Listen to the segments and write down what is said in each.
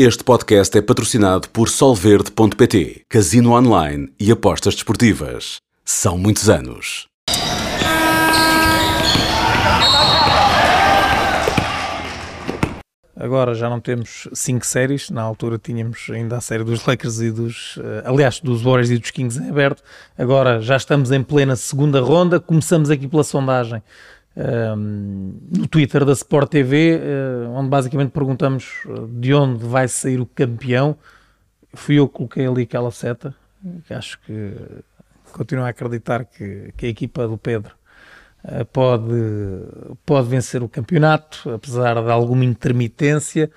Este podcast é patrocinado por Solverde.pt, Casino Online e Apostas Desportivas. São muitos anos. Agora já não temos cinco séries, na altura tínhamos ainda a série dos Lakers e dos, eh, aliás, dos Warriors e dos Kings em aberto. Agora já estamos em plena segunda ronda, começamos aqui pela sondagem no Twitter da Sport TV, uh, eh, onde basicamente perguntamos eh, de onde vai sair o campeão. Fui eu que coloquei ali aquela seta, que acho que continuo a acreditar que, que a equipa do Pedro eh, pode, pode vencer o campeonato, apesar de alguma intermitência.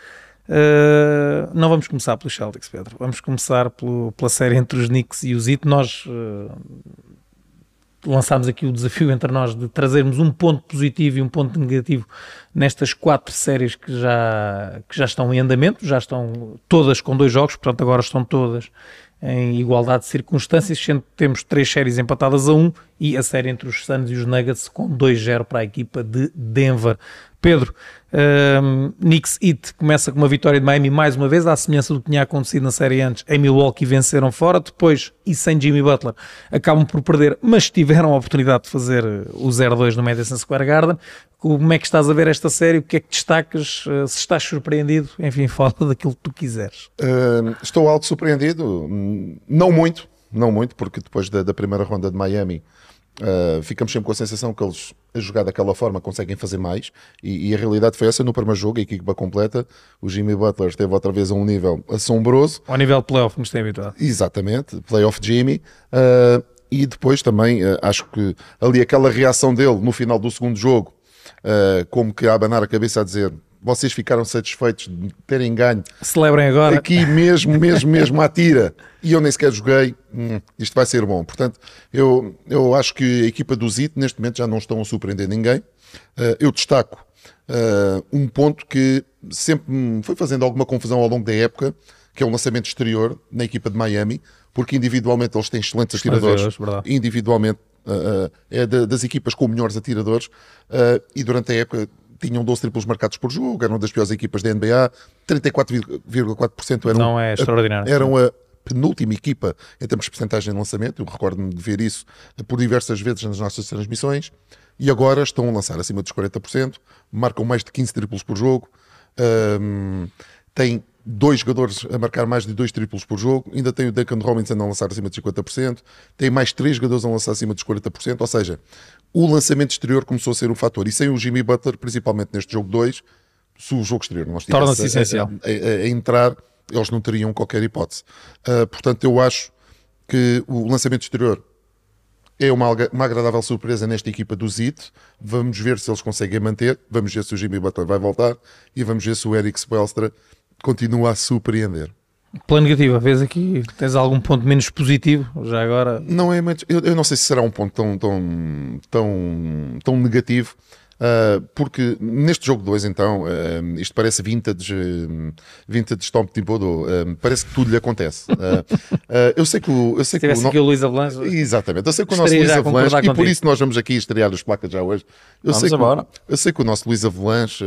Uh, não vamos começar pelos Celtics, Pedro. Vamos começar pelo, pela série entre os Knicks e os Heat. Nós uh, lançámos aqui o desafio entre nós de trazermos um ponto positivo e um ponto negativo nestas quatro séries que já, que já estão em andamento, já estão todas com dois jogos, portanto agora estão todas em igualdade de circunstâncias, sendo que temos três séries empatadas a um e a série entre os Suns e os Nuggets com 2-0 para a equipa de Denver. Pedro, um, Knicks Heat começa com uma vitória de Miami mais uma vez, à semelhança do que tinha acontecido na série antes. Em Milwaukee venceram fora, depois e sem Jimmy Butler acabam por perder, mas tiveram a oportunidade de fazer o 0-2 no Madison Square Garden. Como é que estás a ver esta série? O que é que destacas? Uh, se estás surpreendido, enfim, fala daquilo que tu quiseres. Uh, estou algo surpreendido, não muito, não muito, porque depois da, da primeira ronda de Miami Uh, ficamos sempre com a sensação que eles, a jogar daquela forma, conseguem fazer mais. E, e, a realidade foi essa no primeiro jogo, a equipa completa. O Jimmy Butler esteve outra vez a um nível assombroso. Ao nível playoff, nos tem habituado. Exatamente, playoff Jimmy. Uh, e depois também, uh, acho que ali aquela reação dele no final do segundo jogo, como que a abanar a cabeça a dizer vocês ficaram satisfeitos de terem ganho. Celebrem agora. Aqui mesmo, mesmo, mesmo à tira. E eu nem sequer joguei. Hum, isto vai ser bom. Portanto, eu, eu acho que a equipa do ZIT neste momento já não estão a surpreender ninguém. Uh, eu destaco uh, um ponto que sempre me foi fazendo alguma confusão ao longo da época, que é o lançamento exterior na equipa de Miami, porque individualmente eles têm excelentes atiradores. individualmente uh, é de, das equipas com melhores atiradores. e durante a época tinham 12 triplos marcados por jogo, eram das piores equipas da NBA, 34,4% eram, Não é extraordinário. eram a penúltima equipa em termos de porcentagem de lançamento, eu recordo-me de ver isso por diversas vezes nas nossas transmissões, e agora estão a lançar acima dos 40%, marcam mais de 15 triplos por jogo, um, têm dois jogadores a marcar mais de dois triplos por jogo, ainda tem o Duncan Robinson a lançar acima de 50%, tem mais três jogadores a lançar acima dos 40%, ou seja, o lançamento exterior começou a ser um fator. E sem o Jimmy Butler, principalmente neste jogo 2, se o jogo exterior não estivesse essencial. A, a, a, entrar, eles não teriam qualquer hipótese. Uh, portanto, eu acho que o lançamento exterior é uma, uma agradável surpresa nesta equipa do ZIT. Vamos ver se eles conseguem manter, vamos ver se o Jimmy Butler vai voltar e vamos ver se o Eric Spelstra continua a surpreender. Pela negativa, vês aqui, tens algum ponto menos positivo já agora? Não é, eu, eu não sei se será um ponto tão, tão, tão, tão negativo, Uh, porque neste jogo 2, então, uh, isto parece vintage, uh, vintage Tom Thibodeau, uh, parece que tudo lhe acontece. eu sei que o. Eu sei Se tivesse que o, aqui o Luís Avalanche. Exatamente, eu sei que o nosso Luís Avalanche, e por isso nós vamos aqui estrear os placas já hoje. Eu, vamos sei que, eu sei que o nosso Luís Avalanche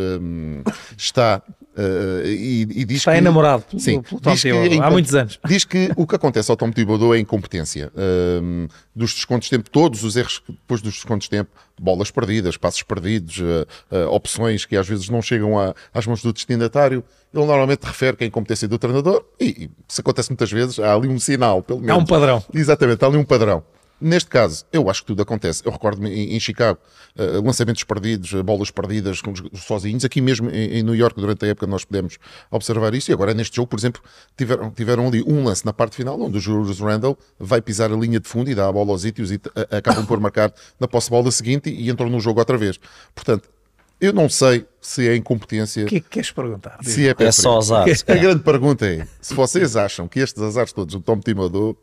está Uh, e, e, diz Está que, enamorado sim, pelo Tom Thibodeau, há muitos anos. Diz que o que acontece ao Tom Thibodeau é incompetência. Uh, dos descontos de tempo, todos os erros depois dos descontos de tempo, bolas perdidas, passos perdidos, uh, opções que às vezes não chegam a, às mãos do destinatário, ele normalmente refere que é a incompetência do treinador e, e se acontece muitas vezes, há ali um sinal, pelo menos. Há um padrão. Exatamente, há ali um padrão. Neste caso, eu acho que tudo acontece. Eu recordo-me em, em, Chicago, uh, lançamentos perdidos, uh, bolas perdidas com, sozinhos. Aqui mesmo em, em, New York, durante a época, nós podemos observar isso. E agora, neste jogo, por exemplo, tiveram, tiveram ali um lance na parte final, onde o Julius Randle vai pisar a linha de fundo e dá a bola aos ítios e uh, acabam por marcar na posse-bola seguinte e, e entram no jogo outra vez. Portanto, eu não sei se é incompetência. O que é que queres perguntar? Se é, é só azar. A grande pergunta é: se vocês acham que estes azares todos, o Tom Thibodeau,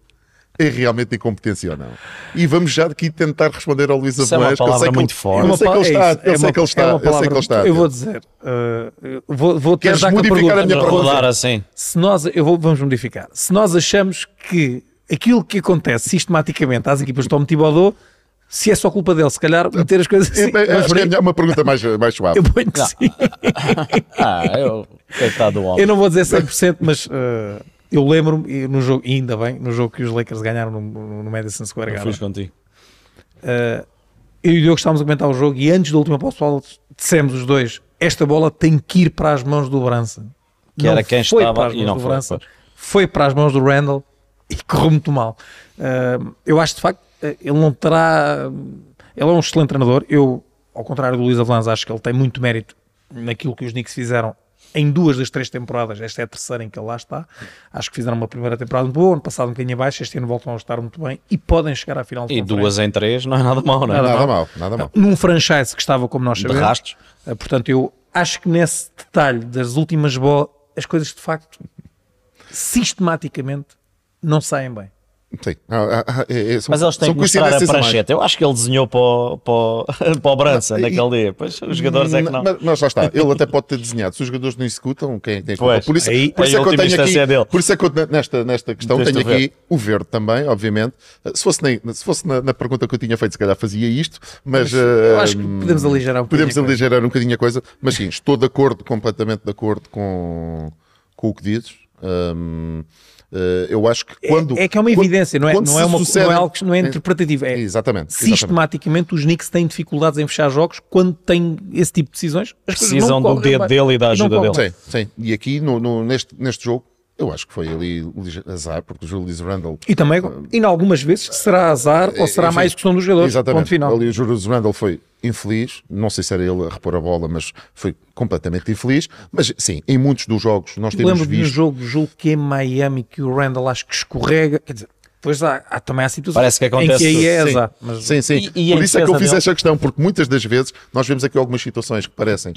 é realmente incompetência ou não. E vamos já aqui tentar responder ao Luís Avelães. É uma palavra eu sei muito forte. Eu sei que ele está, eu sei que ele está, eu sei que ele está. Eu vou dizer, uh, vou, vou Queres modificar a, a minha pergunta? Assim. Se nós, eu vou, vamos modificar. Se nós achamos que aquilo que acontece sistematicamente às equipas de Tom Thibodeau Se é só culpa dele, se calhar meter as coisas assim. É, é, mas acho que é uma pergunta mais, mais suave. eu ponho que sim. Ah, eu. Coitado do homem. Eu não vou dizer 100%, mas uh, eu lembro-me, no jogo, ainda bem, no jogo que os Lakers ganharam no, no, Madison Square Garden, fiz contigo. uh, eu e o Diogo estávamos a comentar o jogo e antes da última posse bola dissemos os dois, esta bola tem que ir para as mãos do Branson. Que era quem foi estava para as e não do foi, Brunson, pois. foi para as mãos do Randall e correu muito mal. Uh, eu acho de facto, uh, ele não terá... Ele é um excelente treinador. Eu, ao contrário do Luís Avalanche, acho que ele tem muito mérito naquilo que os Knicks fizeram em duas das três temporadas. Esta é a terceira em que ele lá está. Acho que fizeram uma primeira temporada muito boa, ano passado um bocadinho abaixo, este ano voltam a estar muito bem e podem chegar à final de E duas em três não é nada mau, não é? Nada Nada mal. mal, nada mal. Num franchise que estava como nós De sabemos. rastros. Uh, Portanto, eu acho que nesse detalhe das últimas bolas, as coisas de facto, sistematicamente, não saem bem. Sim. Ah, ah, ah, é- é- são- Mas eles têm que mostrar a prancheta. Eu acho que ele desenhou para o, para o, para o Branson Não, e- naquele dia. Pois os jogadores é que não. Mas, mas lá está, ele até pode ter desenhado. Se os jogadores não executam, quem é que tem? Pois, por isso, aí- por isso é a que eu tenho aqui, é dele. por isso é que eu nesta, nesta questão Meteste tenho o aqui o verde também, obviamente. Se fosse, nem- se fosse na, na pergunta que eu tinha feito, se calhar fazia isto, mas, Eu ah, acho que podemos aligerar um podemos bocadinho a coisa. aligerar um bocadinho a coisa, mas sim, estou de acordo, completamente de acordo com, com o que dizes. Eh, eu acho que quando. é, é que é uma quando- evidência, não é, quando não se é, uma, sucedem- não é algo que não é interpretativo. É Exatamente. exatamente. sistematicamente os Knicks têm dificuldades em fechar jogos quando têm esse tipo de decisões. Precisam não do dedo dele e da não ajuda dele. Sim, sim. E aqui no, no- neste, neste jogo, eu acho que foi ali azar, porque o Julius Randle. E também, e em algumas vezes, será azar ou será Enfim, mais questão dos jogadores. Exatamente. Ponto final. Ali o Julius Randle foi infeliz. Não sei se era ele a repor a bola, mas foi completamente infeliz. Mas sim, em muitos dos jogos nós temos Lembro-me de um visto. jogo, julgo que é em Miami, que o Randall acho que escorrega. Quer dizer, depois há, há também há situações Parece que em acontece que aí é Sim. azar. Mas Sim, sim. E- e Por em isso é que eu fiz dele? esta questão, porque muitas das vezes nós vemos aqui algumas situações que parecem.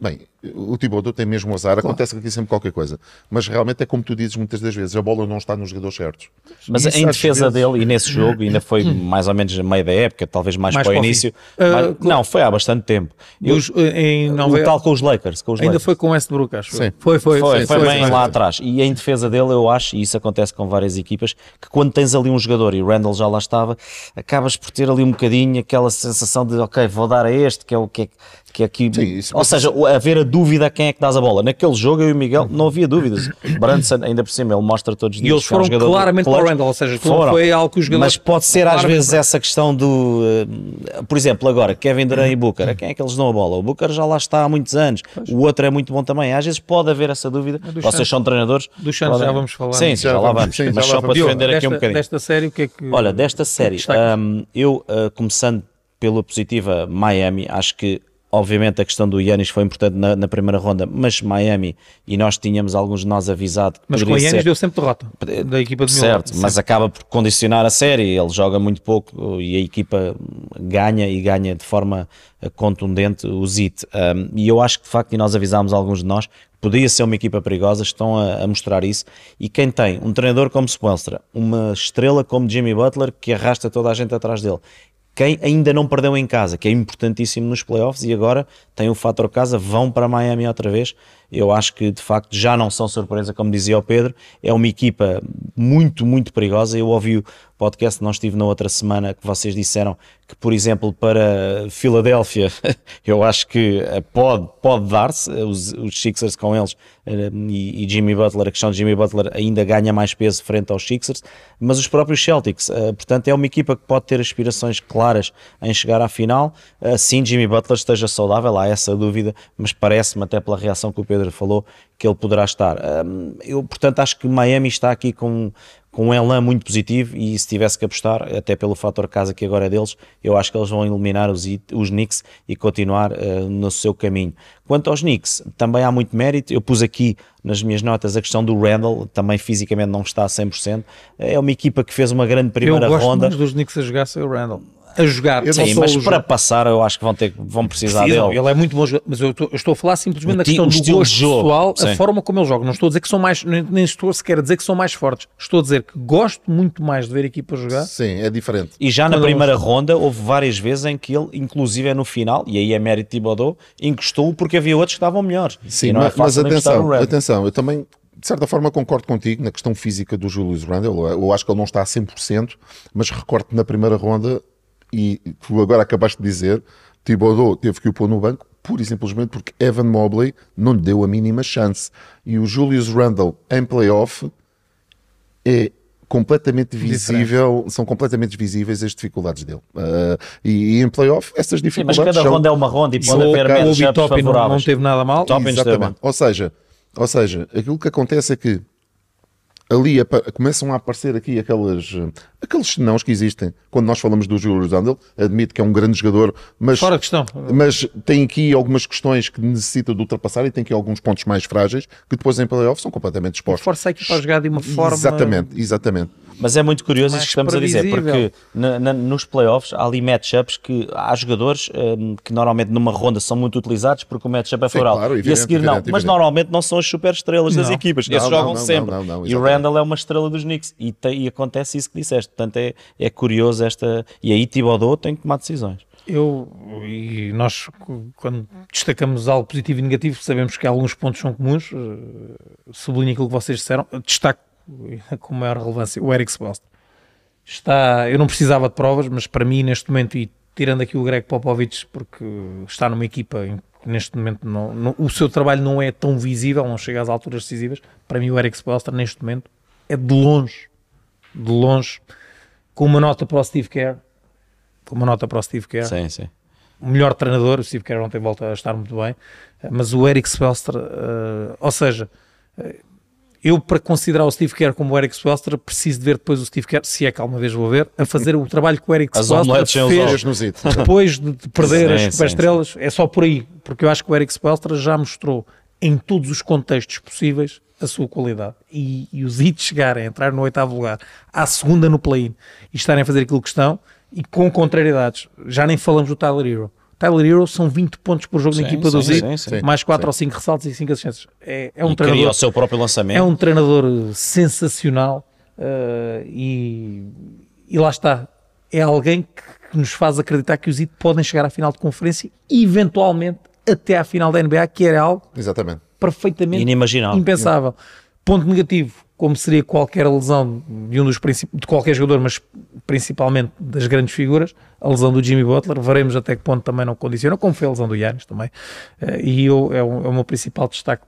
Bem, o Thibodeau tem mesmo azar, acontece aqui sempre qualquer coisa. Mas realmente é como tu dizes muitas das vezes, a bola não está nos jogadores certos. Mas Isso em defesa vezes- dele, e nesse jogo, ainda foi mais ou menos a meio da época, talvez mais, Mais para o início. Ah, mas- não, foi há bastante tempo. Eu, os- em Nova tal com os Lakers. Com os ainda Lakers. foi com o Westbrook, acho. Sim. Foi, foi. Foi, sim, foi bem sim. lá atrás. E em defesa dele, eu acho, e isso acontece com várias equipas, que quando tens ali um jogador e o Randall já lá estava, acabas por ter ali um bocadinho aquela sensação de, ok, vou dar a este, que é o que é, que é aqui. Sim, isso- Ou seja, haver a dúvida a quem é que dás a bola. Naquele jogo, eu e o Miguel, não havia dúvidas. Branson, ainda por cima, ele mostra todos os E dias. eles que é um foram claramente para o. Randall, ou seja, não foi algo que os jogadores- Mas pode ser às vezes para- essa questão do. eh, Por exemplo, agora, Kevin Durant e Booker, a quem é que eles dão a bola? O Booker já lá está há muitos anos, o outro é muito bom também. Às vezes pode haver essa dúvida. Vocês Santos. são treinadores. Do Santos já vamos falar. Sim, Já já, lá vamos, sim, Mas só para defender aqui desta, um bocadinho. desta série, o que é que. Olha, desta série, destacas? hum, eu uh, começando pela positiva Miami, acho que obviamente a questão do Yanis foi importante na, na primeira ronda, mas Miami, e nós tínhamos alguns de nós avisado que Mas com o Yannis ser, deu sempre derrota da equipa de Milwaukee. Certo, mas acaba por condicionar a série. Ele joga muito pouco e a equipa ganha e ganha de forma eh, contundente o Zit. Um, e eu acho que de facto, e nós avisámos alguns de nós, podia ser uma equipa perigosa, estão a, a mostrar isso. E quem tem um treinador como Spoelstra, uma estrela como Jimmy Butler, que arrasta toda a gente atrás dele. Quem ainda não perdeu em casa, que é importantíssimo nos playoffs e agora tem o fator casa, vão para Miami outra vez. Eu acho que de facto já não são surpresa, como dizia o Pedro, é uma equipa muito, muito perigosa. Eu ouvi podcast que nós tive na outra semana que vocês disseram que, por exemplo, para Filadélfia, eu acho que eh, pode, pode dar-se, eh, os, os Sixers com eles eh, e, e Jimmy Butler, a questão de Jimmy Butler ainda ganha mais peso frente aos Sixers, mas os próprios Celtics, portanto, é uma equipa que pode ter aspirações claras em chegar à final. Assim, Jimmy Butler esteja saudável, há essa dúvida, mas parece-me, até pela reação que o Pedro falou, que ele poderá estar. Eu, portanto, acho que Miami está aqui com, com um elan muito positivo e se tivesse que apostar, até pelo fator casa que agora é deles, eu acho que eles vão eliminar os, os Knicks e continuar eh, no seu caminho. Quanto aos Knicks, também há muito mérito. Eu pus aqui nas minhas notas a questão do Randall, também fisicamente não está a 100%. É uma equipa que fez uma grande Eu primeira gosto ronda. mais dos Knicks a jogar sem o Randall. A jogar. Eu não Sim, mas para jogo. passar eu acho que vão, ter, vão precisar Precisam, dele. Ele é muito bom jogador, mas eu estou, eu estou a falar simplesmente da questão do gosto pessoal, a sim. forma como ele joga. Não estou a dizer que são mais, nem, nem estou sequer a dizer que são mais fortes. Estou a dizer que gosto muito mais de ver a equipa jogar. Sim, é diferente. E já na Quando primeira eles- ronda houve várias vezes em que ele, inclusive é no final, e aí é mérito de Thibodeau, encostou porque havia outros que estavam melhores. Sim, não é mas, mas atenção, atenção, eu também de certa forma concordo contigo na questão física do Julius Randle. Eu acho que ele não está a 100%, mas recordo que na primeira ronda E tu agora acabaste de dizer, Thibodeau teve que o pôr no banco pura e simplesmente porque Evan Mobley não lhe deu a mínima chance. E o Julius Randle em playoff é completamente visível, são completamente visíveis as dificuldades dele. Uh, e, e, em playoff, essas Sim, mas dificuldades cada são... ronda é uma ronda e pode O, haver Obi Toppin não, não favoráveis. teve nada mal. Exatamente. Ou seja, ou seja, aquilo que acontece é que ali começam a aparecer aqui aquelas, aqueles senãos que existem. Quando nós falamos do Julius Randle, admito que é um grande jogador, mas, Fora questão. mas tem aqui algumas questões que necessita de ultrapassar e tem aqui alguns pontos mais frágeis que depois em playoff são completamente expostos. Força a equipa a jogar de uma forma. Exatamente, exatamente. Mas é muito curioso isto que estamos a dizer, porque na- na- nos playoffs há ali matchups que há jogadores hum, que normalmente numa ronda são muito utilizados porque o matchup é Sim, favorável. claro, e a evidente, seguir não. evidente, Mas evidente. normalmente não são as super estrelas das Não. equipas. Não, Esses não, jogam não, sempre. não, não, e o. Randall é uma estrela dos Knicks. E, tem- e acontece isso que disseste. Portanto, é, é curioso esta. E aí Thibodeau tem que tomar decisões. Eu e nós, quando destacamos algo positivo e negativo, sabemos que alguns pontos são comuns. eh, Sublinho aquilo que vocês disseram. Destaco com maior relevância o Eric Spoelstra. Está, eu não precisava de provas, mas para mim, neste momento, e tirando aqui o Greg Popovich, porque está numa equipa em que neste momento não, não- o seu trabalho não é tão visível, não chega às alturas decisivas. Para mim, o Eric Spoelstra, neste momento, é de longe, de longe, com uma nota para o Steve Kerr. Com uma nota para o Steve Kerr Sim, sim. o melhor treinador, o Steve Kerr ontem volta a estar muito bem, mas o Eric Spoelstra, eh, ou seja, eh, eu para considerar o Steve Kerr como o Eric Spoelstra preciso de ver depois o Steve Kerr, se é que alguma vez vou ver, a fazer o trabalho que o Eric Spoelstra fez depois de, de perder Sim, as superestrelas, é só por aí, porque eu acho que o Eric Spoelstra já mostrou em todos os contextos possíveis a sua qualidade. E, e os hits chegarem a entrar no oitavo lugar, à segunda no play-in, e estarem a fazer aquilo que estão, e com contrariedades, já nem falamos do Tyler Hero. Tyler Hero são 20 pontos por jogo Sim, na equipa do sim, Zit, sim, sim. mais 4 Sim. ou 5 ressaltos e 5 assistências. É, é um e cria treinador o seu próprio lançamento. é um treinador eh, sensacional eh, e, e lá está. É alguém que, que nos faz acreditar que os IT podem chegar à final de conferência e eventualmente até à final da NBA, que era algo Exatamente. perfeitamente Inimaginável. impensável. Ponto negativo, como seria qualquer lesão de um dos de qualquer jogador, mas principalmente das grandes figuras, a lesão do Jimmy Butler, veremos até que ponto também não condiciona, como foi a lesão do Yannis também. Eh, E eu, é, o, é o meu principal destaque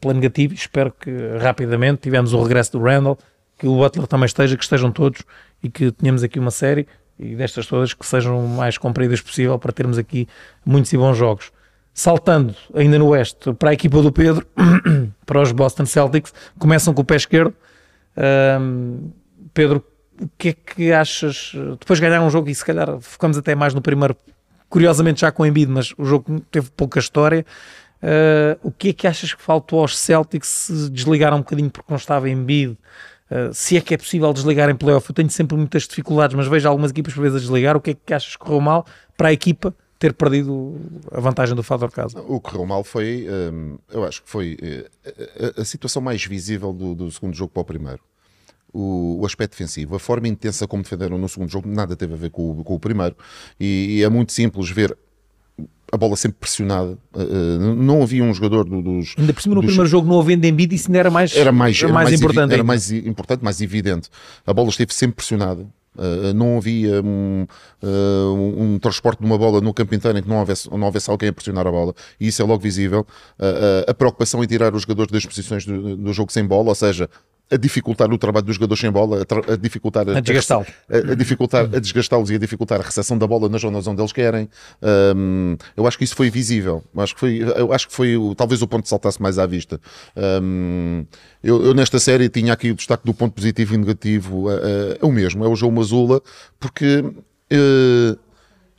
pela negativa espero que rapidamente tivemos o regresso do Randall, que o Butler também esteja, que estejam todos e que tenhamos aqui uma série e destas todas que sejam o mais compridas possível para termos aqui muitos e bons jogos. Saltando ainda no Oeste para a equipa do Pedro, para os Boston Celtics, começam com o pé esquerdo. Ahm, Pedro, o que é que achas? Depois ganharam um jogo e se calhar focamos até mais no primeiro, curiosamente já com o Embiid, mas o jogo teve pouca história. Ah, o que é que achas que faltou aos Celtics se desligaram um bocadinho porque não estava Embiid? Ah, se é que é possível desligar em playoff, eu tenho sempre muitas dificuldades, mas vejo algumas equipas por vezes a desligar. O que é que achas que correu mal para a equipa ter perdido a vantagem do fator casa? O que correu mal foi, hum, eu acho que foi eh, a, a- a situação mais visível do, do segundo jogo para o primeiro. O, o aspecto defensivo, a forma intensa como defenderam no segundo jogo, nada teve a ver com, o- com o primeiro. E, e é muito simples ver a bola sempre pressionada. Eh, não havia um jogador do- dos. Ainda por cima no dos- primeiro jogo não havendo Embiid isso ainda era mais, era mais, era mais, evi- importante. era mais importante, mais evidente. A bola esteve sempre pressionada. Uh, não havia um, uh, um, transporte de uma bola no campo inteiro em que não houvesse, não houvesse alguém a pressionar a bola, e isso é logo visível. Uh, a preocupação em tirar os jogadores das posições do, do jogo sem bola, ou seja, a dificultar o trabalho dos jogadores sem bola, a, dificultar A desgastá-los. a, a dificultar, a desgastá-los e a dificultar a recepção da bola nas zonas onde eles querem. Um, eu acho que isso foi visível. Eu acho que foi, eu acho que foi o- talvez o ponto que saltasse mais à vista. Um, eu, eu nesta série tinha aqui o destaque do ponto positivo e negativo. É o mesmo, é o João Mazula, porque. eh,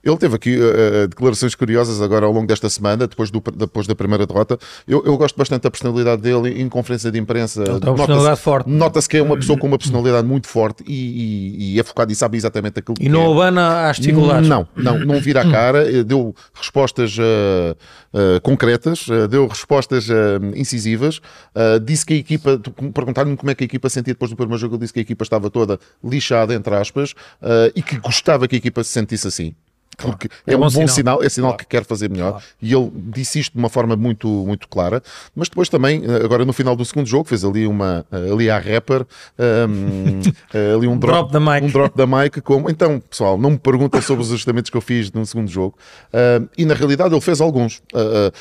ele teve aqui eh, declarações curiosas agora ao longo desta semana, depois, do, depois da primeira derrota. Eu, eu gosto bastante da personalidade dele em conferência de imprensa. Ele tem uma Nota-se- personalidade forte. Nota-se que é uma pessoa com uma personalidade muito forte e, e- e é focado e sabe exatamente aquilo que E não quer. abana às dificuldades. Não, não, não vira a cara, eh, deu respostas eh, eh, concretas, deu respostas incisivas, disse que a equipa, perguntaram-me como é que a equipa sentia depois do primeiro jogo, ele disse que a equipa estava toda lixada, entre aspas, e que gostava que a equipa se sentisse assim. Porque É é, um bom sinal. sinal, é sinal que quer fazer melhor. E ele disse isto de uma forma muito, muito clara. Mas depois também, eh, agora no final do segundo jogo, fez ali uma eh, ali à rapper, um, eh, ali um Drop the mic. um drop da mic. Como então, pessoal, não me perguntem sobre os ajustamentos que eu fiz no segundo jogo. Ah, e na realidade ele fez alguns. Ah,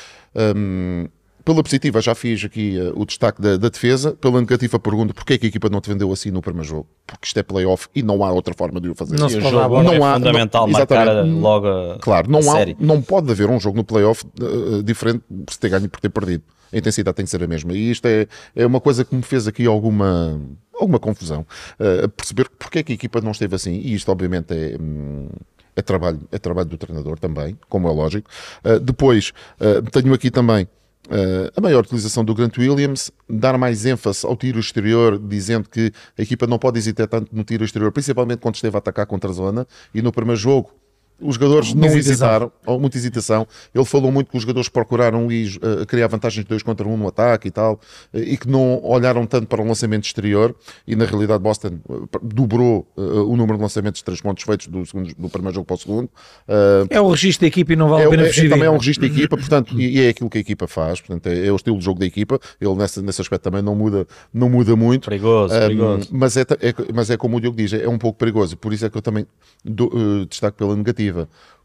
um, pela positiva, já fiz aqui uh, o destaque da, da defesa. Pela negativa, pergunto porque é que a equipa não te vendeu assim no primeiro jogo? Porque isto é playoff e não há outra forma de o fazer. Não se jogo é Não há- fundamental não- marcar logo a, Claro, não, a há, série. não pode haver um jogo no playoff uh, diferente por se ter ganho e por ter perdido. A intensidade tem que ser a mesma. E isto é, é uma coisa que me fez aqui alguma, alguma confusão. Uh, a perceber porque é que a equipa não esteve assim. E isto, obviamente, é. hum, é trabalho, é trabalho do treinador também, como é lógico. Uh, depois, uh, tenho aqui também Uh, a maior utilização do Grant Williams, dar mais ênfase ao tiro exterior, dizendo que a equipa não pode hesitar tanto no tiro exterior, principalmente quando esteve a atacar contra a zona. E no primeiro jogo, os jogadores não hesitaram, ou muita hesitação. Ele falou muito que os jogadores procuraram ir, uh, criar vantagens de 2 contra 1 um no ataque e tal, uh, e que não olharam tanto para o lançamento exterior. E na realidade, Boston uh, dobrou uh, o número de lançamentos de 3 pontos feitos do, segundo, do primeiro jogo para o segundo. Uh, É o registro da equipa e não vale é, a pena é- fugir. também é um registro da equipa, portanto, e, e é aquilo que a equipa faz, portanto, é, é o estilo de jogo da equipa. Ele nessa, nesse aspecto também não muda, não muda muito. Perigoso, Um, perigoso. mas, é, é- mas é como o Diogo diz, é, é um pouco perigoso, por isso é que eu também eh, destaco pela negativa.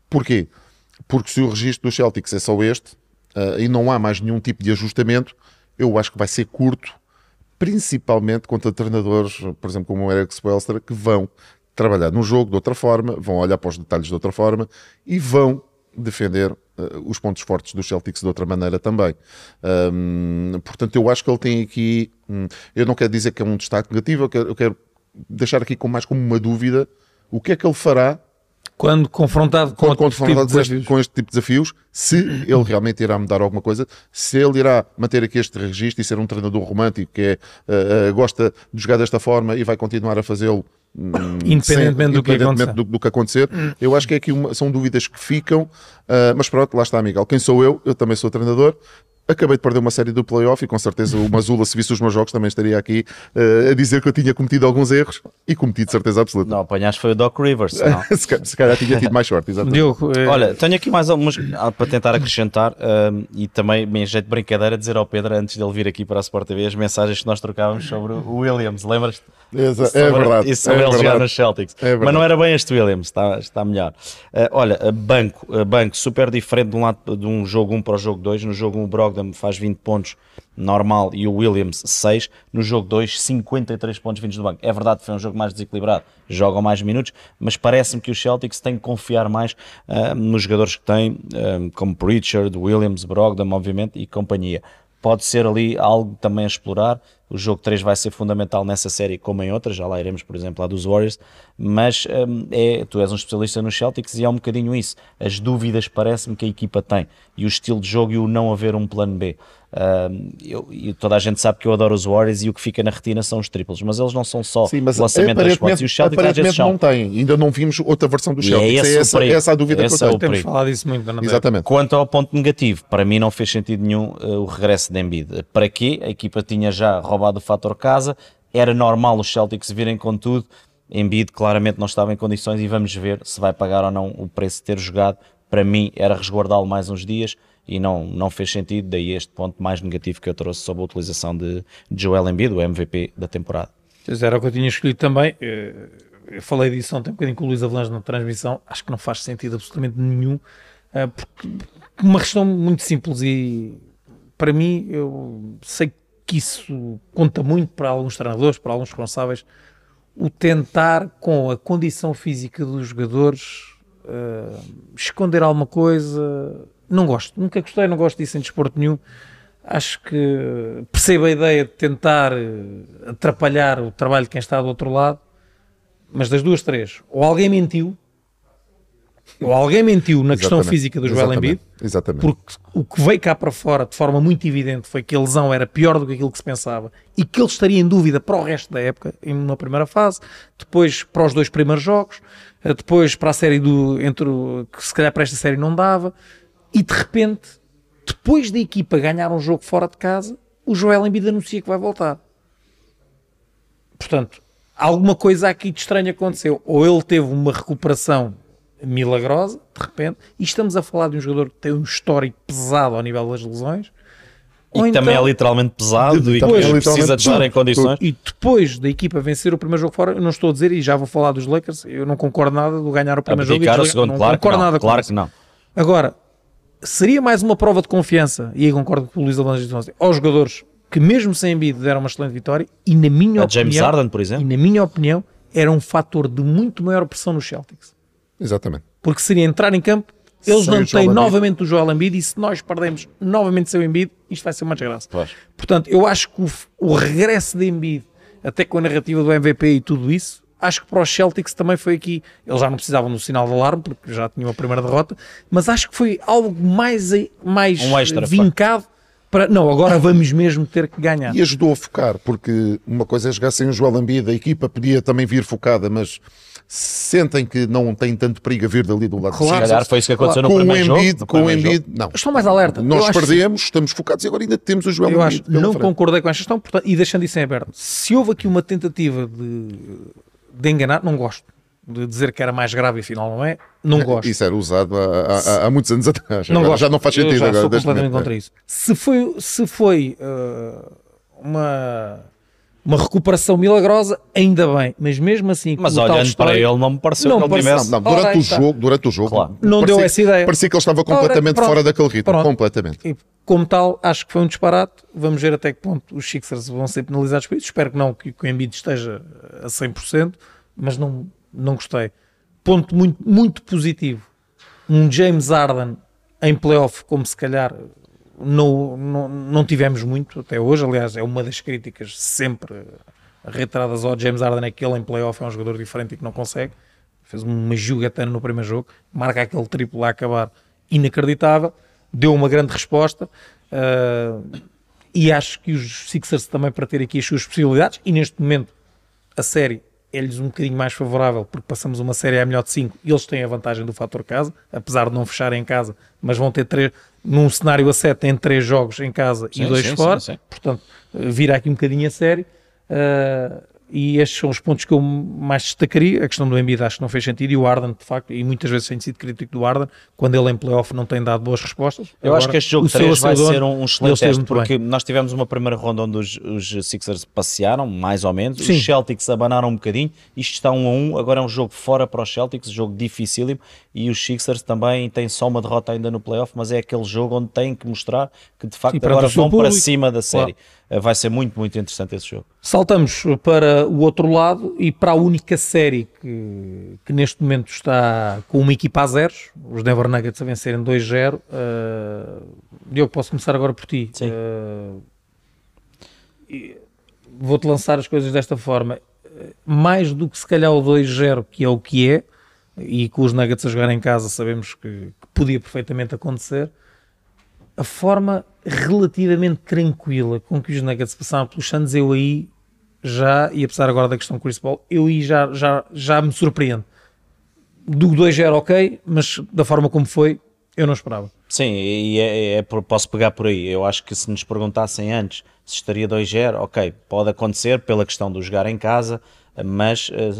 Porquê? Porque se o registro do Celtics é só este eh, e não há mais nenhum tipo de ajustamento, eu acho que vai ser curto, principalmente contra treinadores, por exemplo, como o Eric Spoelstra, que vão trabalhar no jogo de outra forma, vão olhar para os detalhes de outra forma e vão defender eh, os pontos fortes do Celtics de outra maneira também. Hum, portanto, eu acho que ele tem aqui. hum, eu não quero dizer que é um destaque negativo, eu quero, eu quero deixar aqui com mais como uma dúvida o que é que ele fará Quando confrontado com quando tipo confrontado com, este, com este tipo de desafios, se ele realmente irá mudar alguma coisa, se ele irá manter aqui este registro e ser um treinador romântico que é, eh, eh, gosta de jogar desta forma e vai continuar a fazê-lo. hum, Independentemente do que independentemente do, do que acontecer, eu acho que é aqui uma- são dúvidas que ficam, ah, mas pronto, lá está, Miguel. Quem sou eu? Eu também sou treinador. Acabei de perder uma série do playoff e com certeza o Mazula, se visse os meus jogos, também estaria aqui ah, a dizer que eu tinha cometido alguns erros e cometi de certeza absoluta. Não apanhaste foi o Doc Rivers. Não. se, calhar, se calhar tinha tido mais sorte, exatamente. Diogo, eh, Olha, tenho aqui mais algumas ah, para tentar acrescentar um, e também, em jeito de brincadeira, dizer ao Pedro, antes dele vir aqui para a Sport TV, as mensagens que nós trocávamos sobre o Williams, lembras-te? Exa- Sobre- é verdade. Isso sobre é ele jogar nos Celtics. É. Mas não era bem este Williams, está, está melhor. Uh, olha, uh, banco, uh, banco super diferente de um, lado, de um jogo 1 para o jogo 2. No jogo 1 o Brogdon faz 20 pontos normal e o Williams 6. No jogo 2, 53 pontos vindos do banco. É verdade que foi um jogo mais desequilibrado, jogam mais minutos, mas parece-me que os Celtics têm que confiar mais uh, nos jogadores que têm, um, como Pritchard, Williams, Brogdon, obviamente, e companhia. Pode ser ali algo também a explorar. O jogo 3 vai ser fundamental nessa série, como em outras. Já lá iremos, por exemplo, lá dos Warriors. Mas hum, é, tu és um especialista nos Celtics e é um bocadinho isso. As dúvidas parece-me que a equipa tem. E o estilo de jogo e o não haver um plano B. Hum, eu, e toda a gente sabe que eu adoro os Warriors e o que fica na retina são os triplos. Mas eles não são só Sim, mas lançamento das spots. E aparentemente, os Celtics às vezes aparentemente não tem. Ainda não vimos outra versão do E é Celtics. esse É, o essa, perigo. essa a dúvida Esse que é eu o tenho. temos falado disso muito. André. Exatamente. Quanto ao ponto negativo, para mim não fez sentido nenhum uh, o regresso de Embiid. Para quê? A equipa tinha já roubado o fator casa, era normal os Celtics virem com tudo. Embiid claramente não estava em condições e vamos ver se vai pagar ou não o preço de ter jogado. Para mim era resguardá-lo mais uns dias e não, não fez sentido. Daí este ponto mais negativo que eu trouxe sobre a utilização de, Joel Embiid, o MVP da temporada. Era o que eu tinha escolhido também. Eh, Eu falei disso ontem um bocadinho com o Luís Avalanche na transmissão. Acho que não faz sentido absolutamente nenhum. eh, Porque uma questão muito simples e para mim eu sei que isso conta muito para alguns treinadores, para alguns responsáveis, o tentar com a condição física dos jogadores eh, esconder alguma coisa. Não gosto, nunca gostei, não gosto disso em desporto nenhum. Acho que percebo a ideia de tentar eh, atrapalhar o trabalho de quem está do outro lado, mas das duas, três, ou alguém mentiu, ou alguém mentiu na questão física do Joel. Embiid, Exatamente. porque o que veio cá para fora de forma muito evidente foi que a lesão era pior do que aquilo que se pensava e que ele estaria em dúvida para o resto da época, em uma primeira fase, depois para os dois primeiros jogos, eh, depois para a série do. entre o, que se calhar para esta série não dava, e de repente, depois da equipa ganhar um jogo fora de casa, o Joel Embiid anuncia que vai voltar. Portanto, alguma coisa aqui de estranho aconteceu. Ou ele teve uma recuperação milagrosa, de repente, e estamos a falar de um jogador que tem um histórico pesado ao nível das lesões. E que também então- é literalmente pesado De- e que também é precisa de estar em condições. E depois da equipa vencer o primeiro jogo fora, eu não estou a dizer, e já vou falar dos Lakers, eu não concordo nada do ganhar o primeiro jogo. e o segundo, não claro que concordo não. nada com Claro isso. que não. Agora, seria mais uma prova de confiança, e aí concordo com o Luís Alonso aos jogadores que mesmo sem Embiid deram uma excelente vitória, e na minha A opinião, James Harden, por e exemplo. na minha opinião, era um fator de muito maior pressão nos Celtics. Exatamente. Porque seria entrar em campo, eles Sem não Joel têm Embiid. novamente o Joel Embiid, e se nós perdemos novamente sem o Embiid, isto vai ser uma desgraça. Pois. Portanto, eu acho que o, o regresso de Embiid, até com a narrativa do MVP e tudo isso, acho que para os Celtics também foi aqui. Eles já não precisavam do sinal de alarme, porque já tinham a primeira derrota, mas acho que foi algo mais, mais Um extra, vincado para. Não, agora vamos mesmo ter que ganhar. E ajudou a focar, porque uma coisa é jogar sem o Joel Embiid, a equipa podia também vir focada, mas sentem que não tem tanto perigo a vir dali do lado Claro. de Se calhar foi isso que aconteceu no com o primeiro jogo. Embiid, no com o Embiid, não. Estão mais alerta. Eu Nós acho- perdemos, estamos focados e agora ainda temos o Joel Eu Embiid. acho, não frente. concordei com esta questão, portanto, e deixando isso em aberto. Se houve aqui uma tentativa de, de enganar, não gosto. De dizer que era mais grave e afinal não é, não gosto. Isso era usado há, há- há muitos anos atrás. não Agora gosto. já não faz Eu sentido já agora. sou completamente momento. contra isso. Se foi, se foi uh, uma, uma recuperação milagrosa, ainda bem. Mas mesmo assim, Mas olhando para histórico- ele, não me pareceu Não que ele parece- tivesse. Não, não, durante Ora, o jogo, durante o jogo, Claro. Não parecia, deu essa ideia. Parecia que ele estava Ora, completamente pronto. fora daquele ritmo, Pronto. completamente. E, como tal, acho que foi um disparate. Vamos ver até que ponto os Sixers vão ser penalizados por isso. Espero que não, que, que o Embiid esteja a 100%, mas não, não gostei. Ponto muito, muito positivo. Um James Harden em playoff, como se calhar não, não, não tivemos muito até hoje. Aliás, é uma das críticas sempre reiteradas ao James Harden, é que ele em playoff é um jogador diferente e que não consegue. Fez uma jugatana no primeiro jogo, marca aquele triplo a acabar inacreditável, deu uma grande resposta. ah, e acho que os Sixers também para ter aqui as suas possibilidades, e neste momento a série é-lhes um bocadinho mais favorável porque passamos uma série a melhor de 5 e eles têm a vantagem do fator casa, apesar de não fecharem em casa, mas vão ter três, num cenário a 7 têm três jogos em casa Sim, e dois sim, fora, sim, sim. portanto vira aqui um bocadinho a série uh, e estes são os pontos que eu mais destacaria, a questão do Embiid acho que não fez sentido e o Arden de facto, e muitas vezes tenho sido crítico do Arden, quando ele em playoff não tem dado boas respostas. Eu acho Agora, que este jogo o seu 3 vai ser um, um ele excelente teste, porque bem. nós tivemos uma primeira ronda onde os, os Sixers passearam, mais ou menos, Sim. os Celtics abanaram um bocadinho, isto está um a um, agora é um jogo fora para os Celtics, um jogo dificílimo, e os Sixers também têm só uma derrota ainda no playoff, mas é aquele jogo onde têm que mostrar que de facto Sim, agora vão para público. cima da série. Eh, Vai ser muito, muito interessante esse jogo. Saltamos para o outro lado e para a única série que, que neste momento está com uma equipa a zeros, os Denver Nuggets a vencerem 2-0. Uh, Diogo, posso começar agora por ti. Sim. Uh, Vou-te lançar as coisas desta forma. Mais do que se calhar o 2-0, que é o que é, e com os Nuggets a jogar em casa sabemos que, que podia perfeitamente acontecer, a forma relativamente tranquila com que os Nuggets passaram pelos Suns, eu aí já, e apesar agora da questão do Chris Paul, eu aí já, já, já me surpreendo. Do 2-0 ok, mas da forma como foi, eu não esperava. Sim, e é, é posso pegar por aí. Eu acho que se nos perguntassem antes se estaria 2-0, ok, pode acontecer pela questão do jogar em casa, mas eh,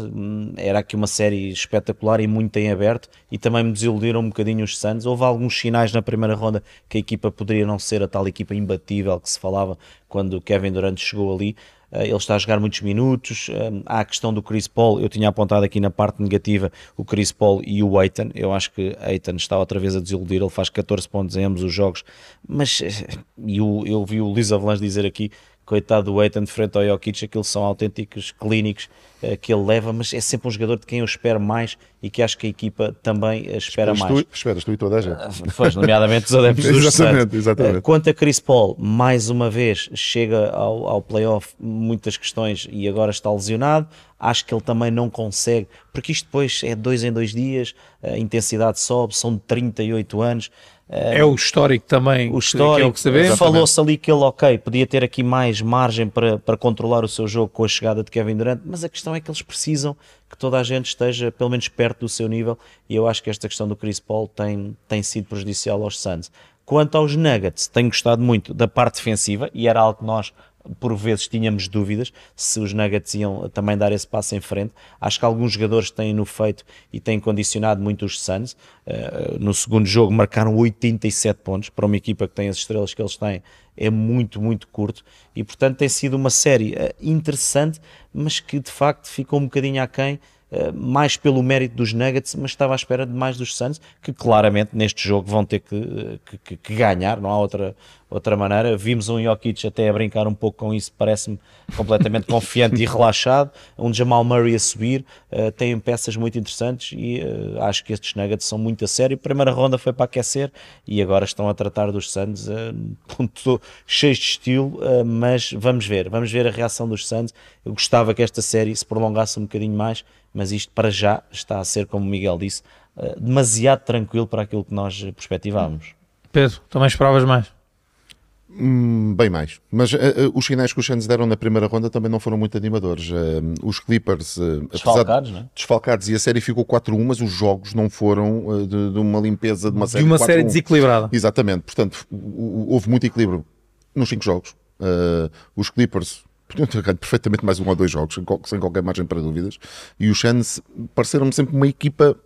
era aqui uma série espetacular e muito em aberto e também me desiludiram um bocadinho os Suns. Houve alguns sinais na primeira ronda que a equipa poderia não ser a tal equipa imbatível que se falava quando Kevin Durant chegou ali. Eh, Ele está a jogar muitos minutos. eh, Há a questão do Chris Paul. Eu tinha apontado aqui na parte negativa o Chris Paul e o Aiton. Eu acho que Aiton está outra vez a desiludir. Ele faz 14 pontos em ambos os jogos. Mas e o- eu vi o Luís Avalanche dizer aqui coitado do Eitan de frente ao Jokic, aqueles são autênticos clínicos eh, que ele leva, mas é sempre um jogador de quem eu espero mais e que acho que a equipa também eh, espera mais. tu, esperas tu e toda a gente. Pois, nomeadamente os adeptos dos Exatamente, Suns. exatamente. Eh, Quanto a Chris Paul, mais uma vez chega ao, ao playoff muitas questões e agora está lesionado. Acho que ele também não consegue, porque isto depois é dois em dois dias, a intensidade sobe, são 38 anos. É o histórico também, o que- histórico, que é o que sabemos. falou-se ali que ele, ok, podia ter aqui mais margem para, para controlar o seu jogo com a chegada de Kevin Durant, mas a questão é que eles precisam que toda a gente esteja pelo menos perto do seu nível e eu acho que esta questão do Chris Paul tem, tem sido prejudicial aos Suns. Quanto aos Nuggets, tenho gostado muito da parte defensiva e era algo que nós por vezes tínhamos dúvidas se os Nuggets iam também dar esse passo em frente. Acho que alguns jogadores têm no feito e têm condicionado muito os Suns. Uh, no segundo jogo marcaram 87 pontos para uma equipa que tem as estrelas que eles têm. É muito, muito curto e, portanto, tem sido uma série uh, interessante, mas que de facto ficou um bocadinho aquém eh, mais pelo mérito dos Nuggets, mas estava à espera de mais dos Suns, que claramente neste jogo vão ter que, que, que ganhar, não há outra, outra maneira. Vimos um Jokic até a brincar um pouco com isso, parece-me completamente confiante e relaxado. Um Jamal Murray a subir, uh, têm peças muito interessantes e uh, acho que estes Nuggets são muito a sério. Primeira ronda foi para aquecer e agora estão a tratar dos Suns uh, cheios de estilo, uh, mas vamos ver, vamos ver a reação dos Suns. Eu gostava que esta série se prolongasse um bocadinho mais mas isto para já está a ser, como o Miguel disse, uh, demasiado tranquilo para aquilo que nós perspectivávamos. Pedro, também esperavas mais? Hum, bem mais. Mas uh, uh, os sinais que os Suns deram na primeira ronda também não foram muito animadores. os Clippers, desfalcados, de, né? desfalcados, e a série ficou 4-1, mas os jogos não foram de, de, uma limpeza de uma série De uma série desequilibrada. Exatamente. Portanto, houve muito equilíbrio nos 5 jogos. os Clippers podiam ter ganho perfeitamente mais um ou dois jogos, sem qualquer margem para dúvidas. E os Suns pareceram-me sempre uma equipa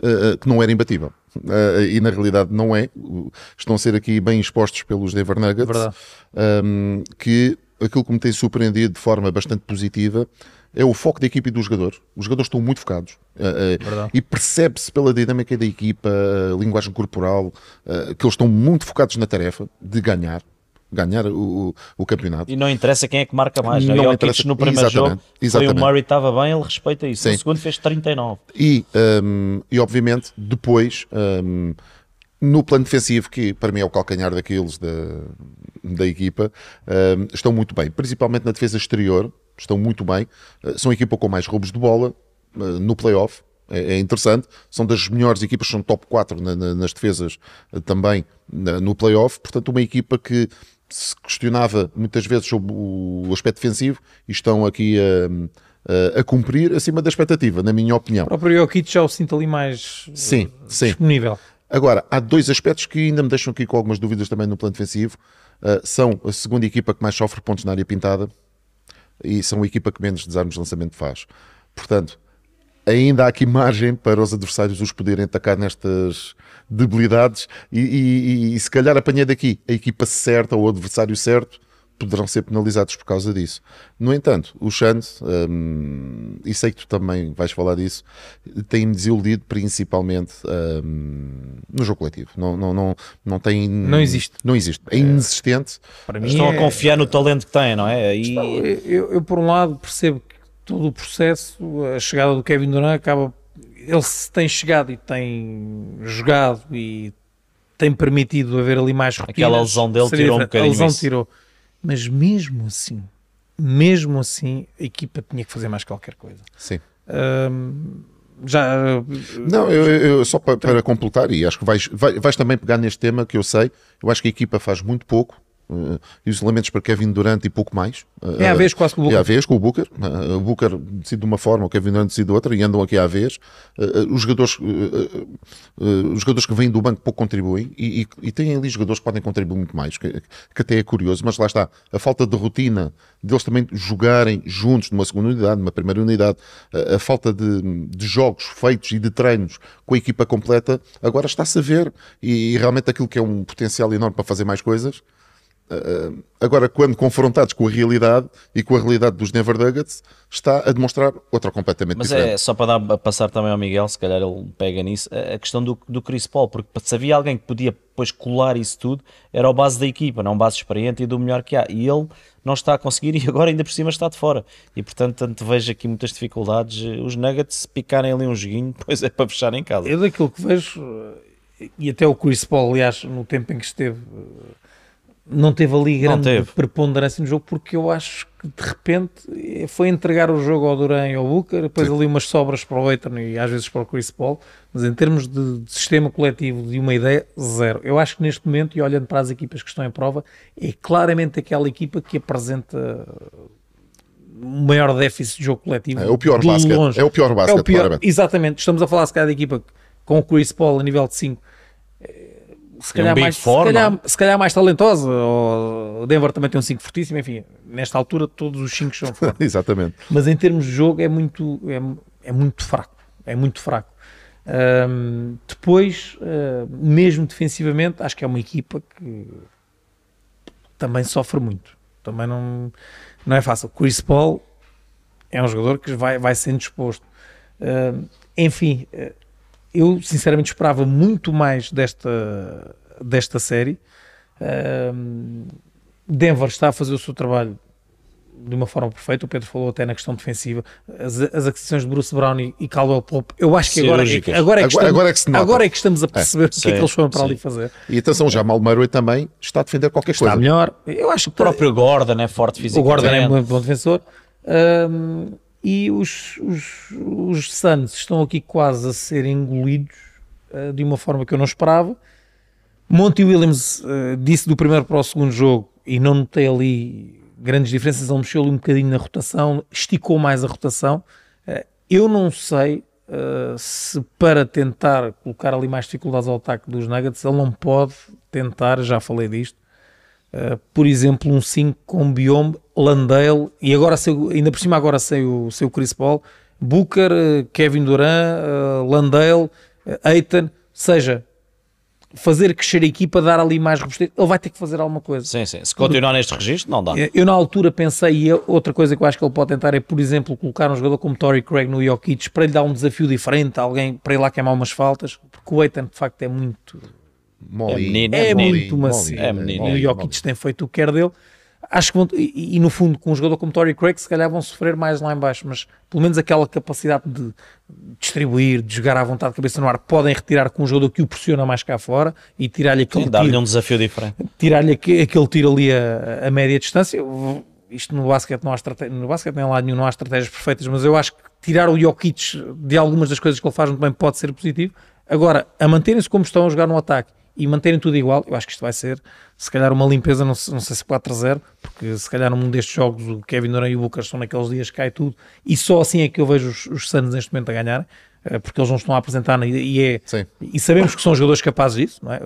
uh, que não era imbatível. Uh, e na realidade não é. Estão a ser aqui bem expostos pelos Denver Nuggets. Um, que aquilo que me tem surpreendido de forma bastante positiva é o foco da equipa e dos jogadores. Os jogadores estão muito focados uh, uh, e percebe-se pela dinâmica da equipa, linguagem corporal, uh, que eles estão muito focados na tarefa de ganhar ganhar o, o, campeonato. E não interessa quem é que marca mais. Não, não interessa. no primeiro exatamente, jogo exatamente. foi o Murray estava bem, ele respeita isso. Sim. No segundo fez 39. E, um, e obviamente depois um, no plano defensivo, que para mim é o calcanhar daqueles da, da equipa, um, estão muito bem. Principalmente na defesa exterior, estão muito bem. Uh, são a equipa com mais roubos de bola uh, no playoff. É, é interessante, são das melhores equipas, são top 4 na, na, nas defesas uh, também no playoff. Portanto, uma equipa que se questionava muitas vezes sobre o aspecto defensivo e estão aqui a, a, a cumprir acima da expectativa, na minha opinião. O próprio Jokic já o sinto ali mais sim, sim. disponível. Agora, há dois aspectos que ainda me deixam aqui com algumas dúvidas também no plano defensivo. Uh, são a segunda equipa que mais sofre pontos na área pintada e são a equipa que menos desarmes de lançamento faz. Portanto, ainda há aqui margem para os adversários os poderem atacar nestas debilidades e, e, e, se calhar apanhei daqui a equipa certa ou o adversário certo poderão ser penalizados por causa disso. No entanto, o Xande, hum, e sei que tu também vais falar disso, tem-me desiludido principalmente hum, no jogo coletivo. Não, não, não, não tem. Não existe. Não existe. É inexistente. Para mim Estão é... a confiar no talento que têm, não é? E... Eu, eu, por um lado, percebo que todo o processo, a chegada do Kevin Durant acaba. Ele se tem chegado e tem jogado e tem permitido haver ali mais rotinas. Aquela lesão dele tirou um bocadinho A lesão isso. tirou. Mas mesmo assim, mesmo assim, a equipa tinha que fazer mais qualquer coisa. Sim. Um, já. Não, eu, eu só para, para, completar, e acho que vais, vais, vais também pegar neste tema que eu sei, eu acho que a equipa faz muito pouco Uh, isolamentos para Kevin Durant e pouco mais. É à vez quase com o Booker. É à vez com o Booker. Uh, o Booker decide de uma forma, o Kevin Durant decide de outra e andam aqui à vez. Os, jogadores, os jogadores que vêm do banco pouco contribuem e, e, e têm ali jogadores que podem contribuir muito mais, que, que, até é curioso, mas lá está. A falta de rotina deles também jogarem juntos numa segunda unidade, numa primeira unidade, a, a falta de, de, jogos feitos e de treinos com a equipa completa, agora está-se a ver e, e realmente aquilo que é um potencial enorme para fazer mais coisas agora, quando confrontados com a realidade e com a realidade dos Never Nuggets, está a demonstrar outra completamente Mas diferente. é só para dar, passar também ao Miguel, se calhar ele pega nisso, a questão do, do Chris Paul, porque se havia alguém que podia depois colar isso tudo, era o base da equipa, não o base experiente e do melhor que há. E ele não está a conseguir e agora ainda por cima está de fora. E portanto, tanto vejo aqui muitas dificuldades. Os Nuggets picarem ali um joguinho, depois é para fechar em casa. Eu daquilo que vejo, e até o Chris Paul, aliás, no tempo em que esteve não teve ali grande teve. preponderância no jogo porque eu acho que de repente foi entregar o jogo ao Duran e ao Booker, depois Sim. ali umas sobras para o Aiton e às vezes para o Chris Paul, mas em termos de, de, sistema coletivo, de uma ideia, zero. Eu acho que neste momento, e olhando para as equipas que estão em prova, é claramente aquela equipa que apresenta o maior déficit de jogo coletivo. É o pior basquete. É o pior basquete, é o pior, Exatamente. Estamos a falar se calhar da equipa com o Chris Paul a nível de 5 se calhar, um big mais, se, calhar, não? se calhar mais talentosa. O Denver também tem um 5 fortíssimo. Enfim, nesta altura todos os 5 são fortes. Exatamente. Mas em termos de jogo é muito, é, é muito fraco. É muito fraco. Ahm, depois, ah, mesmo defensivamente, acho que é uma equipa que também sofre muito. Também não, não é fácil. Chris Paul é um jogador que vai, vai sendo disposto. Ahm, enfim, eu sinceramente esperava muito mais desta, desta série. Ahm, Denver está a fazer o seu trabalho de uma forma perfeita. O Pedro falou até na questão defensiva. As, as aquisições de Bruce Brown e, e Caldwell Pope, eu acho que agora, é, agora, é que estamos, agora é que agora é que estamos a perceber o que é que eles foram para sim. ali fazer. E atenção, já Malmeiro também está a defender qualquer Está coisa. melhor. Eu acho que O próprio Gordon é forte o fisicamente. Gordon é muito bom defensor. E os, os, os Suns estão aqui quase a ser engolidos ah, de uma forma que eu não esperava. Monty Williams ah, disse do primeiro para o segundo jogo e não notei ali grandes diferenças. Ele mexeu ali um bocadinho na rotação, esticou mais a rotação. Ah, eu não sei se para tentar colocar ali mais dificuldades ao ataque dos Nuggets, ele não pode tentar, já falei disto, Uh, por exemplo, um 5 com Biome, Landale e agora ainda por cima agora sei o seu Chris Paul, Booker, uh, Kevin Durant, uh, Landale, Aiton, seja fazer crescer a equipa, dar ali mais robustez, ele vai ter que fazer alguma coisa. Sim, sim. Se continuar neste registro, não dá. Eu, na altura pensei, e outra coisa que eu acho que ele pode tentar é, por exemplo, colocar um jogador como Torrey Craig no Jokic para lhe dar um desafio diferente, alguém para ir lá queimar umas faltas, porque o Aiton de facto é muito É menino, é muito macio. É menino, o Jokic tem feito o que quer dele. Acho que vão, e, e no fundo, com um jogador como Torrey Craig, se calhar vão sofrer mais lá em baixo, mas pelo menos aquela capacidade de distribuir, de jogar à vontade de cabeça no ar, podem retirar com um jogador que o pressiona mais cá fora e tirar-lhe aquele Sim, tiro, um desafio diferente. tirar-lhe aque- aquele tiro ali a, a média distância. Isto no basquete não há estratégia, no basquete nem lá nenhum não há estratégias perfeitas, mas eu acho que tirar o Jokic de algumas das coisas que ele faz muito bem pode ser positivo. Agora, a manterem-se como estão a jogar no ataque e manterem tudo igual, eu acho que isto vai ser, se calhar, uma limpeza, não, não sei se 4-0, porque se calhar num destes jogos o Kevin Durant e o Booker estão naqueles dias que cai tudo, e só assim é que eu vejo os, os Suns neste momento a ganhar, eh, porque eles não estão a apresentar, e, é, Sim. e sabemos que são jogadores capazes disso, não é?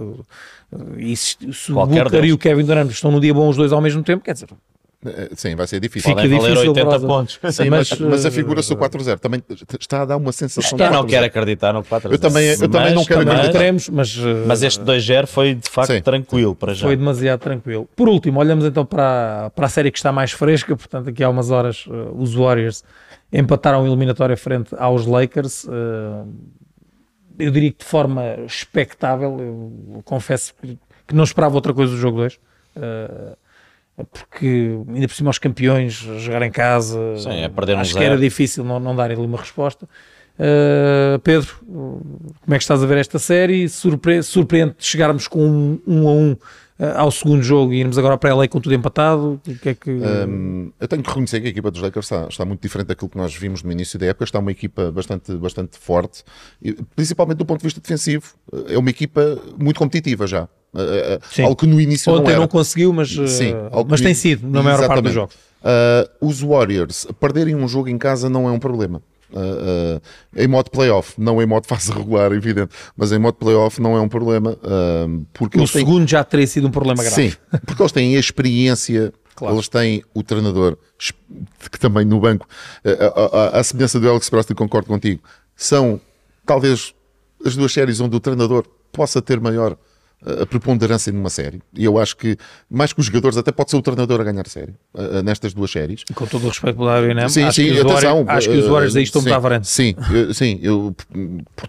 E se, se o Booker e o Kevin Durant estão no dia bom os dois ao mesmo tempo, quer dizer, Sim, vai ser difícil. Fica Podem valer difícil 80 para os- pontos. Sim, mas, mas, mas a figura-se o 4-0 também está a dar uma sensação de não 4-0. quero acreditar no 4 Eu também- eu também não quero também acreditar. queremos, mas, eh, Mas este 2-0 foi de facto Sim. tranquilo para já. foi demasiado tranquilo. Por último, olhamos então para, para a série que está mais fresca, portanto, aqui há umas horas eh, os Warriors empataram a eliminatória frente aos Lakers. eh, eu diria que de forma expectável, eu confesso que, que não esperava outra coisa do jogo 2. Porque ainda por cima os campeões jogar em casa Sim, é perder um acho que zero. era difícil não, não darem ali uma resposta Uh, Pedro, como é que estás a ver esta série? Surpre surpreende chegarmos com um, um a um uh, ao segundo jogo e irmos agora para a LA com tudo empatado? O que é que... Hum, eu tenho que reconhecer que a equipa dos Lakers está, está muito diferente daquilo que nós vimos no início da época. Está uma equipa bastante, bastante forte, e, principalmente do ponto de vista defensivo. É uma equipa muito competitiva já. Uh, uh, Sim. algo que no início Ontem não era. não conseguiu, mas, Sim, mas tem sido na maior parte dos Exatamente. jogos. Uh, os Warriors perderem um jogo em casa não é um problema. Uh, uh, em modo playoff, não em modo fase regular, evidente, mas em modo playoff não é um problema. uh, porque O eles têm segundo já teria sido um problema grave. Sim, porque eles têm a experiência, Claro. eles têm o treinador, que também no banco, a, a, a- semelhança do Alex Prost, e concordo contigo, são talvez as duas séries onde o treinador possa ter maior eh, a preponderância numa série. E eu acho que, mais que os jogadores, até pode ser o treinador a ganhar a série, eh, eh, nestas duas séries. Com todo o respeito pelo Ariane, Sim, acho, sim, que os atenção. Warriors, acho que os eh, Warriors aí estão sim, muito à. Sim, eu- sim, eu,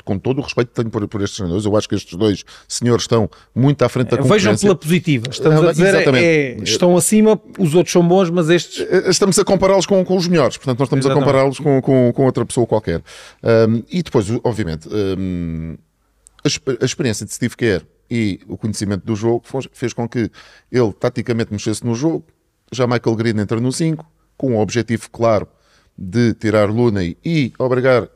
com todo o respeito que tenho por, por estes treinadores, eu acho que estes dois senhores estão muito à frente da Vejam concorrência. pela positiva. Estamos Ah, a dizer, exatamente. é, estão acima, os outros são bons, mas estes Eh, Estamos a compará-los com, com os melhores, portanto, nós estamos Exatamente. a compará-los com, com, com outra pessoa qualquer. Um, e depois, obviamente, um, a, a experiência de Steve Kerr e o conhecimento do jogo fez com que ele taticamente mexesse no jogo. Já Michael Green entra no 5, com o objetivo claro de tirar Looney e obrigar uh,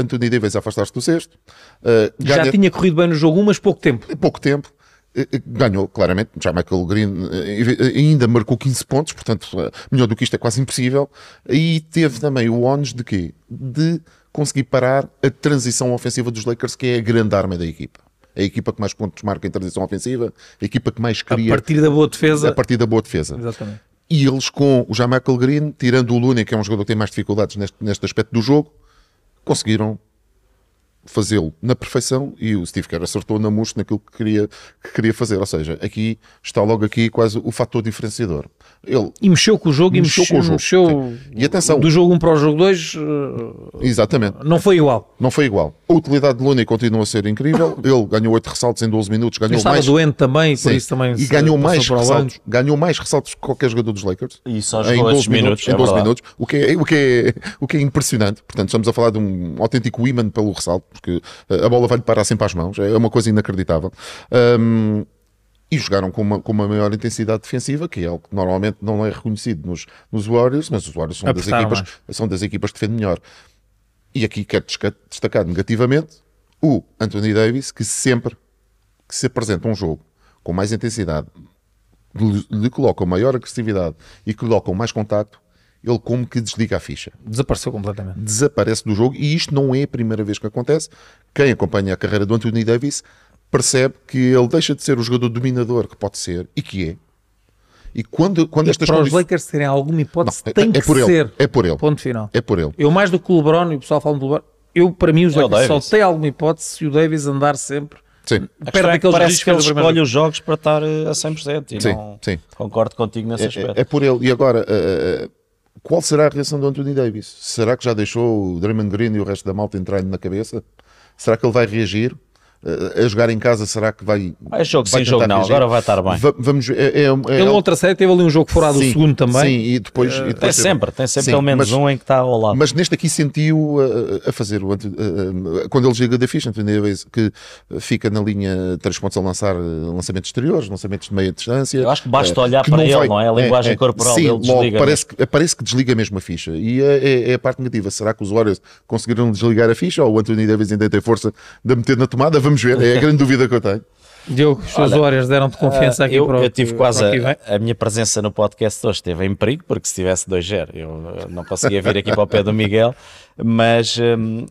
Anthony Davis a afastar-se do sexto. Uh, já ganha- tinha corrido bem no jogo, mas pouco tempo. em pouco tempo eh, eh, ganhou claramente, já Michael Green eh, ainda marcou 15 pontos, portanto eh, melhor do que isto é quase impossível e teve também o ónus de quê? De conseguir parar a transição ofensiva dos Lakers que é a grande arma da equipa a equipa que mais pontos marca em transição ofensiva, a equipa que mais A cria partir da boa defesa. a partir da boa defesa. Exatamente. E eles com o Jamichael Green, tirando o Looney, que é um jogador que tem mais dificuldades neste, neste aspecto do jogo, conseguiram fazê-lo na perfeição e o Steve Kerr acertou na mousse naquilo que queria, que queria fazer. Ou seja, aqui está logo aqui quase o fator diferenciador. Ele, E mexeu com o jogo e Mexeu mexeu, com o jogo, mexeu. E atenção. do jogo 1 para o jogo 2 exatamente, não foi igual. não foi igual. A utilidade de Looney continua a ser incrível. Ele ganhou 8 ressaltos em 12 minutos, Ele ganhou estava mais. doente também, por Sim. isso também e ganhou mais ressaltos, ganhou mais ressaltos que qualquer jogador dos Lakers. E só em jogou 12 esses minutos, em é 12 verdade. minutos, o que, é, o, que é, o que é impressionante. Portanto, estamos a falar de um autêntico imã pelo ressalto, porque eh, a bola vai-lhe parar sempre às mãos, é uma coisa inacreditável. Ahm, e jogaram com uma, com uma maior intensidade defensiva, que é algo que normalmente não é reconhecido nos, nos Warriors, mas os Warriors são das, equipas, são das equipas que defendem melhor. E aqui quero destacar negativamente o Anthony Davis, que sempre que se apresenta um jogo com mais intensidade, lhe, lhe colocam maior agressividade e colocam mais contacto, ele como que desliga a ficha. Desapareceu completamente. Desaparece do jogo e isto não é a primeira vez que acontece. Quem acompanha a carreira do Anthony Davis percebe que ele deixa de ser o jogador dominador que pode ser e que é. E quando, quando E estas para os condições- Lakers terem alguma hipótese, Não, é- tem é que por ele, ser. é por ele. Ponto final. É por ele. Eu mais do que o LeBron, e o pessoal fala do LeBron, eu para mim os É o Lakers só tem alguma hipótese se o Davis andar sempre Sim. Questão é que parece que ele escolhe os jogos para estar eh, a 100% e Sim, não sim. concordo contigo nesse É- aspecto. É, é por ele. E agora, eh, qual será a reação do Anthony Davis? Será que já deixou o Draymond Green e o resto da malta entrar na cabeça? Será que ele vai reagir? Eh, a jogar em casa, será que vai. É jogo vai sim, jogo não, agora vai estar bem. Va- vamos. É, é, é, Ele outra série teve ali um jogo furado o sim, segundo também. Sim, e depois. e Tem depois sempre, tem sempre Sim, pelo menos mas- um em que está ao lado. Mas neste aqui sentiu uh, a fazer o anti- uh, uh, quando ele chega da ficha, Anthony Davis, que uh, fica na linha 3 pontos a lançar uh, lançamentos exteriores, lançamentos de meia distância. Eu acho que basta uh, olhar que para ele, não é? A linguagem corporal sim, dele logo, desliga parece, que, parece que desliga mesmo a ficha. E é, é- é a parte negativa. Será que os Warriors conseguiram desligar a ficha ou o Anthony Davis ainda tem força de a meter na tomada? Vamos ver. É a grande dúvida que eu tenho. Diogo, os seus Warriors deram-te confiança Ah, aqui eu, para o eu tive quase a, a minha presença no podcast hoje esteve em perigo, porque se tivesse 2-0 eu não conseguia vir aqui para o pé do Miguel, mas hum,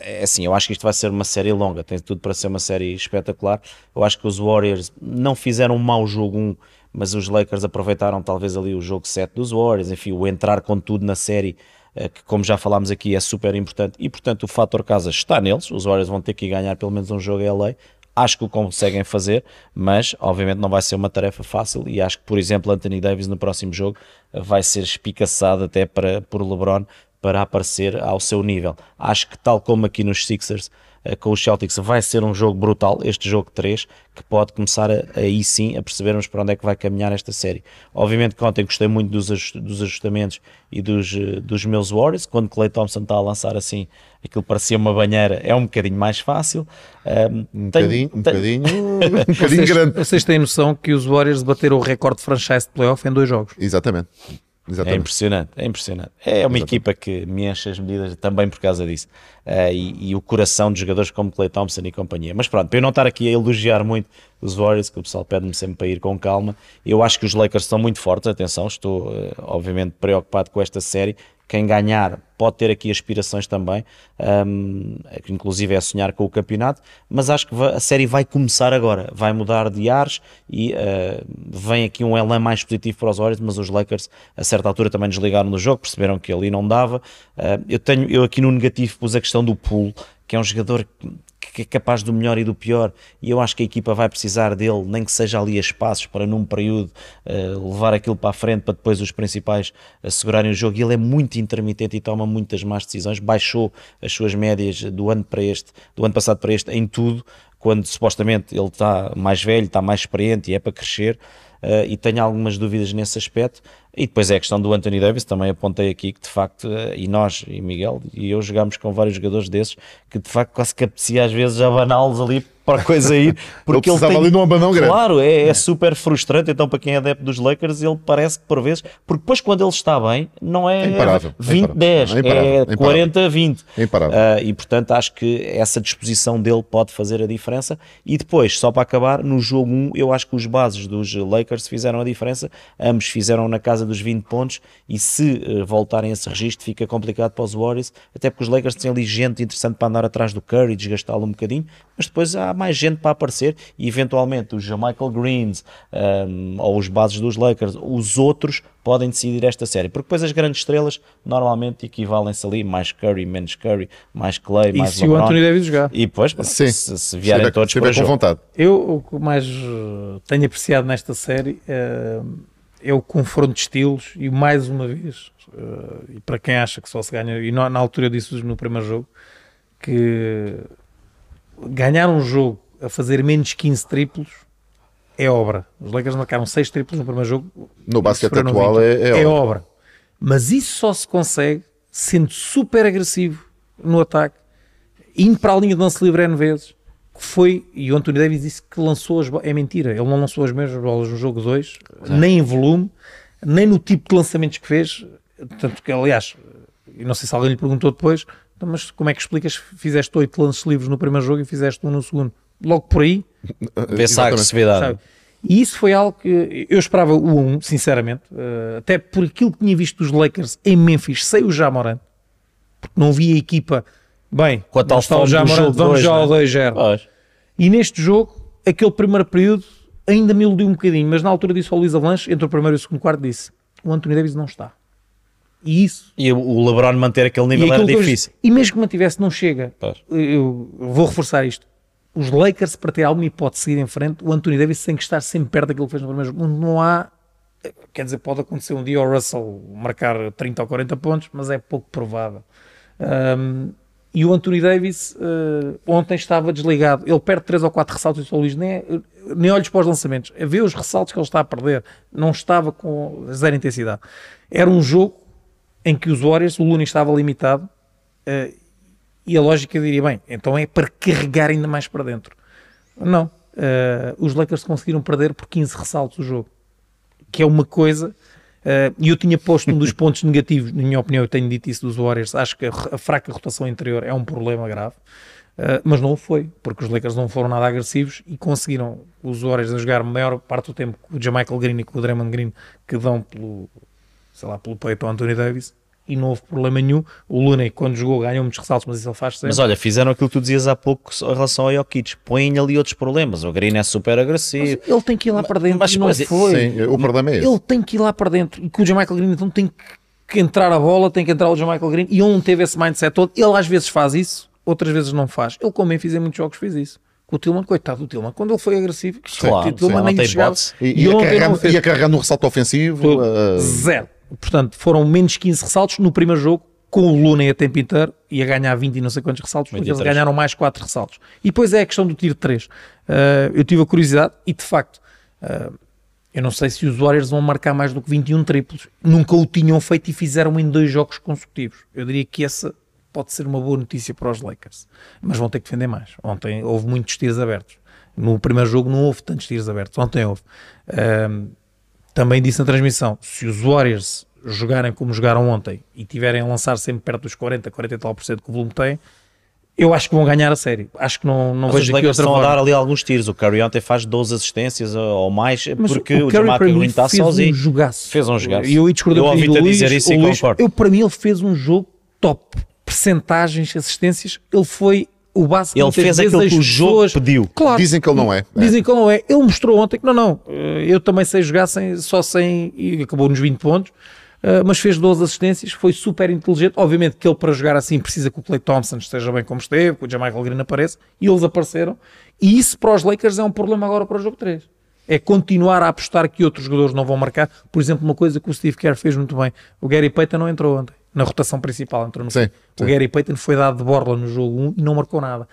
é assim, eu acho que isto vai ser uma série longa, tem tudo para ser uma série espetacular. Eu acho que os Warriors não fizeram um mau jogo 1, mas os Lakers aproveitaram talvez ali o jogo 7 dos Warriors, enfim, o entrar com tudo na série. Eh, Que, como já falámos aqui, é super importante e, portanto, o fator casa está neles. Os Warriors vão ter que ganhar pelo menos um jogo em LA. Acho que o conseguem fazer, mas obviamente não vai ser uma tarefa fácil e acho que, por exemplo, Anthony Davis no próximo jogo vai ser espicaçado até para, por LeBron para aparecer ao seu nível. Acho que tal como aqui nos Sixers, com os Celtics, vai ser um jogo brutal, este jogo 3, que pode começar a- aí sim a percebermos para onde é que vai caminhar esta série. Obviamente que ontem gostei muito dos, ajust- dos ajustamentos e dos, eh, dos meus Warriors, quando Clay Thompson está a lançar assim, aquilo parecia uma banheira, é um bocadinho mais fácil. Um, Um tenho- bocadinho, um tenho- bocadinho, um bocadinho Vocês, grande. vocês têm noção que os Warriors bateram o recorde de franchise de playoff em dois jogos. Exatamente. É Exatamente. impressionante, é impressionante. É uma equipa que me enche as medidas também por causa disso. Eh, e, e o coração de jogadores como Clay Thompson e companhia. Mas pronto, para eu não estar aqui a elogiar muito os Warriors, que o pessoal pede-me sempre para ir com calma, eu acho que os Lakers são muito fortes. Atenção, estou eh, obviamente preocupado com esta série. Quem ganhar pode ter aqui aspirações também, um, inclusive é sonhar com o campeonato, mas acho que a série vai começar agora, vai mudar de ares e uh, vem aqui um elan mais positivo para os Warriors, mas os Lakers a certa altura também desligaram no jogo, perceberam que ali não dava. Uh, eu tenho, eu aqui no negativo pus a questão do pool, que é um jogador que é capaz do melhor e do pior, e eu acho que a equipa vai precisar dele, nem que seja ali a espaços para num período uh, levar aquilo para a frente para depois os principais assegurarem o jogo. E ele é muito intermitente e toma muitas más decisões. Baixou as suas médias do ano para este, do ano passado para este, em tudo, quando supostamente ele está mais velho, está mais experiente e é para crescer. Uh, e tenho algumas dúvidas nesse aspecto. E depois é a questão do Anthony Davis, também apontei aqui que de facto, uh, e nós, e Miguel, e eu jogámos com vários jogadores desses, que de facto quase que apetecia às vezes abaná-los ali para a coisa ir, porque ele, precisava tem, ali de um abanão grande. Claro, é, é super frustrante, então para quem é adepto dos Lakers, ele parece que por vezes, porque depois quando ele está bem, não é É imparável, é 20-10, imparável, é imparável, é imparável. 40-20. É imparável. E portanto acho que essa disposição dele pode fazer a diferença. E depois, só para acabar, no jogo 1, eu acho que os bases dos Lakers fizeram a diferença. Ambos fizeram na casa dos 20 pontos. E se eh, voltarem a esse registro, fica complicado para os Warriors. Até porque os Lakers têm ali gente interessante para andar atrás do Curry, desgastá-lo um bocadinho. Mas depois há há mais gente para aparecer e eventualmente os Michael Greens um, ou os bases dos Lakers, os outros podem decidir esta série, porque depois as grandes estrelas normalmente equivalem-se ali, mais Curry, menos Curry, mais Clay, E mais se o LeBron. Anthony Davis jogar? E depois, Sim. se, se vierem Estiver- todos estiver para jogo. vontade. Eu, o que mais eh, tenho apreciado nesta série eh, é o confronto de estilos e mais uma vez, eh, e para quem acha que só se ganha, e na, na altura eu disse no primeiro jogo, que ganhar um jogo a fazer menos 15 triplos é obra. Os Lakers marcaram 6 triplos no primeiro jogo. No basquete atual 20. é, é, é óbvio. obra. Mas isso só se consegue sendo super agressivo no ataque, indo para a linha de lance livre N vezes, que foi, e o Anthony Davis disse que lançou as bolas, é mentira, ele não lançou as mesmas bolas no jogo 2, nem em volume, nem no tipo de lançamentos que fez, tanto que, aliás, e não sei se alguém lhe perguntou depois, "Então, mas como é que explicas que fizeste 8 lances livres no primeiro jogo e fizeste um no segundo? Logo por aí, Vê-se a agressividade. Sabe? E isso foi algo que eu esperava o 1, sinceramente, eh, até por aquilo que tinha visto dos Lakers em Memphis, sem o Jamoran, porque não via a equipa bem, Com a tal não está o Jamoran, jogo vamos já é? ao 2-0. Pois. E neste jogo, aquele primeiro período ainda me iludiu um bocadinho, mas na altura disse ao Luís Avalanche, entre o primeiro e o segundo quarto, disse: o Anthony Davis não está. E isso. E o- LeBron manter aquele nível era eu- difícil. e mesmo que mantivesse, não chega. Pois. Eu vou reforçar isto. Os Lakers, para ter alguma hipótese de seguir em frente, o Anthony Davis tem que estar sempre perto daquilo que fez no primeiro jogo. Não há. Quer dizer, pode acontecer um dia o Russell marcar 30 ou 40 pontos, mas é pouco provável. Um, e o Anthony Davis uh, ontem estava desligado. Ele perde 3 ou 4 ressaltos e o Luís nem, nem olhos para os lançamentos. Ver os ressaltos que ele está a perder. Não estava com zero intensidade. Era um jogo em que os Warriors, o Looney estava limitado uh, e a lógica diria, bem, então é para carregar ainda mais para dentro. Não. Uh, os Lakers conseguiram perder por 15 ressaltos o jogo. Que é uma coisa... Uh, E eu tinha posto um dos pontos negativos, na minha opinião, eu tenho dito isso dos Warriors. Acho que a, fraca rotação interior é um problema grave, Uh, mas não o foi, porque os Lakers não foram nada agressivos e conseguiram os Warriors a jogar a maior parte do tempo com o Jamichael Green e com o Draymond Green que dão pelo, sei lá, pelo peito ao Anthony Davis e não houve problema nenhum. O Looney, quando jogou, ganhou muitos ressaltos, mas isso ele faz sempre. Mas olha, fizeram aquilo que tu dizias há pouco em relação ao Jokic. Põem ali outros problemas. O Green é super agressivo. ele tem que ir lá para dentro mas, e não mas, foi. Sim, o problema é esse. Ele tem que ir lá para dentro e que o Jamichael Green então tem que- entrar a bola, tem que entrar o Jamichael Green e ele não teve esse mindset todo. Ele às vezes faz isso, outras vezes não faz. Ele, como fiz em muitos jogos, fez isso. Com o Tillman, coitado do Tillman, quando ele foi agressivo, Claro, o Tillman sim, nem não tem chegava. E, E carregar, fez. ia carregar no ressalto ofensivo. uh, Zero. Portanto, foram menos 15 ressaltos no primeiro jogo, com o Looney a tempo inteiro, ia ganhar 20 e não sei quantos ressaltos, porque eles 23. ganharam mais 4 ressaltos. E depois é a questão do tiro de 3. eu tive a curiosidade, e de facto, uh, eu não sei se os Warriors vão marcar mais do que 21 triplos. Nunca o tinham feito e fizeram em dois jogos consecutivos. Eu diria que essa pode ser uma boa notícia para os Lakers. Mas vão ter que defender mais. Ontem houve muitos tiros abertos. No primeiro jogo não houve tantos tiros abertos. Ontem houve. Um, também disse na transmissão, se os Warriors jogarem como jogaram ontem e tiverem a lançar sempre perto dos 40, 40 e tal por cento que o volume tem, eu acho que vão ganhar a série. Acho que não, não Mas os vejo aqui outra estão a forma. dar ali alguns tiros. O Curry ontem faz 12 assistências ou mais, Mas porque o, Curry, Jamal Green está fez sozinho. Um jogaço. Fez um jogaço. E eu discordo a Luís, dizer isso o e Luís, concordo. Eu, para mim, ele fez um jogo top. Percentagens, assistências, ele foi o base que Ele fez aquilo que o jogo pessoas- pediu. Claro, Dizem que ele não é. Dizem que ele não é. Ele mostrou ontem que não, não. Eh, Eu também sei jogar sem, só sem. e acabou nos 20 pontos. eh, mas fez 12 assistências, foi super inteligente. Obviamente que ele, para jogar assim, precisa que o Clay Thompson esteja bem como esteve, que o Jamichael Green apareça, e eles apareceram. E isso para os Lakers é um problema agora para o jogo 3. É continuar a apostar que outros jogadores não vão marcar. Por exemplo, uma coisa que o Steve Kerr fez muito bem: o Gary Payton não entrou ontem, na rotação principal, entrou no Sim, O sim. Gary Payton foi dado de borla no jogo 1 e não marcou nada.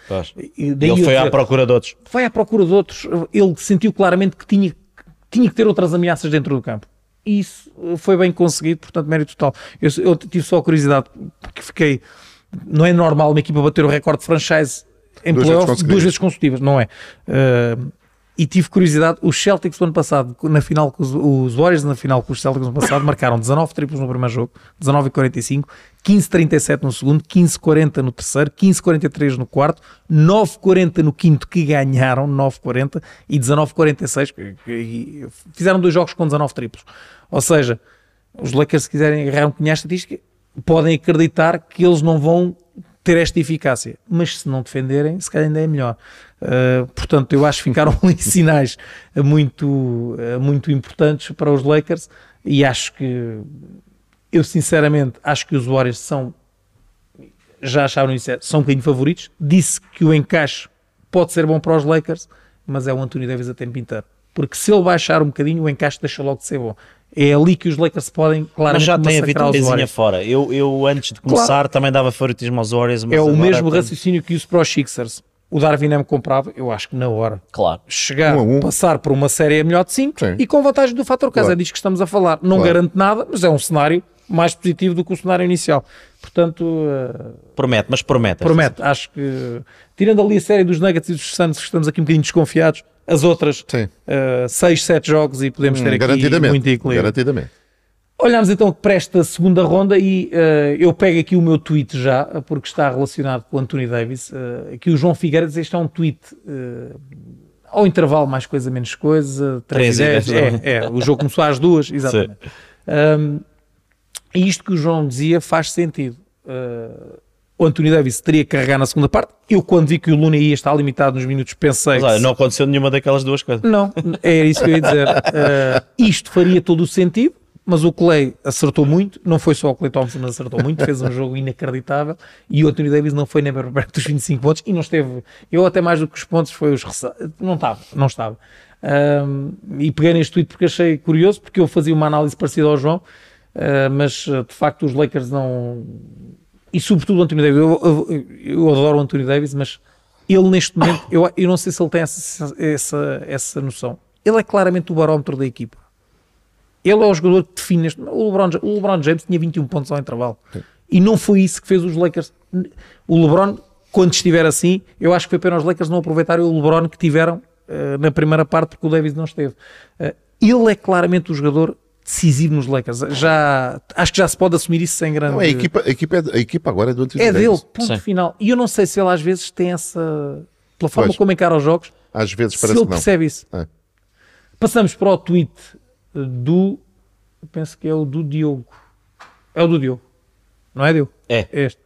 E daí Ele eu foi à procura de outros. vai à procura de outros. Ele sentiu claramente que tinha, tinha que ter outras ameaças dentro do campo. E isso foi bem conseguido, portanto, mérito total. Eu, eu tive só a curiosidade, porque fiquei. Não é normal uma equipa bater o recorde de franchise em Duas vezes playoff consecutivas. duas vezes consecutivas, não é? Eh, e tive curiosidade, os Celtics do ano passado, na final, os, os Warriors na final com os Celtics do ano passado, marcaram 19 triplos no primeiro jogo, 19 e 45, 15 37 no segundo, 15 40 no terceiro, 15 43 no quarto, 9 40 no quinto que ganharam, 9 40 e 19 46, que- que- fizeram dois jogos com 19 triplos. Ou seja, os Lakers se quiserem agarrar um punhado estatística, podem acreditar que eles não vão ter esta eficácia. Mas se não defenderem, se calhar ainda é melhor. Uh, portanto, eu acho que ficaram ali sinais muito, uh, muito importantes para os Lakers e acho que eu sinceramente acho que os Warriors são já acharam isso, são um bocadinho favoritos. Disse que o encaixe pode ser bom para os Lakers, mas é o Anthony Davis a tempo inteiro. Porque se ele baixar um bocadinho, o encaixe deixa logo de ser bom. É ali que os Lakers podem claramente Mas já tem a massacrar os vitamina Warriors. fora. Eu, eu antes de começar Claro. também dava favoritismo aos Warriors. Mas É o mesmo raciocínio que uso para os Sixers. O Darwin M comprava, eu acho que na hora. Claro. Chegar, Um a um. passar por uma série a melhor de 5 Sim. e com vantagem do fator casa. Claro. É que estamos a falar. Não Claro. garante nada, mas é um cenário mais positivo do que o cenário inicial. Portanto, eh, Promete, mas promete. promete. Acho que, tirando ali a série dos Nuggets e dos Suns, que estamos aqui um bocadinho desconfiados, as outras Sim. 6, 7 jogos e podemos ter Hum, aqui muito equilíbrio. garantidamente. Olhamos então para esta segunda ronda e eh, eu pego aqui o meu tweet já, porque está relacionado com o Anthony Davis. eh, que o João Figueiredo, este é um tweet eh, ao intervalo, mais coisa, menos coisa, 3 e Três 10. e dez, É, é, o jogo começou às duas, exatamente. Um, e isto que o João dizia faz sentido. Uh, o Anthony Davis teria que carregar na segunda parte. Eu, quando vi que o Luna ia estar limitado nos minutos, pensei. Mas, que não aconteceu nenhuma daquelas duas coisas. não, é isso que eu ia dizer. Uh, isto faria todo o sentido, mas o Clay acertou muito. Não foi só o Clay Thompson acertou muito, fez um jogo inacreditável. E o Anthony Davis não foi nem perto dos 25 pontos e não esteve. Eu, até mais do que os pontos, foi os. Não estava, não estava. Um, e peguei neste tweet porque achei curioso, porque eu fazia uma análise parecida ao João, uh, mas uh, de facto os Lakers não. E sobretudo o Anthony Davis. Eu, eu, eu adoro o Anthony Davis, mas ele neste momento, eu, eu não sei se ele tem essa, essa, essa noção. Ele é claramente o barómetro da equipa. Ele é o jogador que define este. O LeBron, o LeBron James tinha 21 pontos ao intervalo. E não foi isso que fez os Lakers. O LeBron, quando estiver assim, eu acho que foi pena os Lakers não aproveitarem o LeBron que tiveram eh, na primeira parte, porque o Davis não esteve. Eh, ele é claramente o jogador decisivo nos Lakers. Já, acho que já se pode assumir isso sem grande. Não, a, equipa, a, equipa é, a equipa agora é do Anthony é dele, Davis. ponto Sim. final. E eu não sei se ele às vezes tem essa. Pela forma Pois. como encara os jogos, Às vezes se parece ele que não. percebe isso. É. Passamos para o tweet eh, do. eu Penso que é o do Diogo. É o do Diogo. Não é Diogo? É. Este.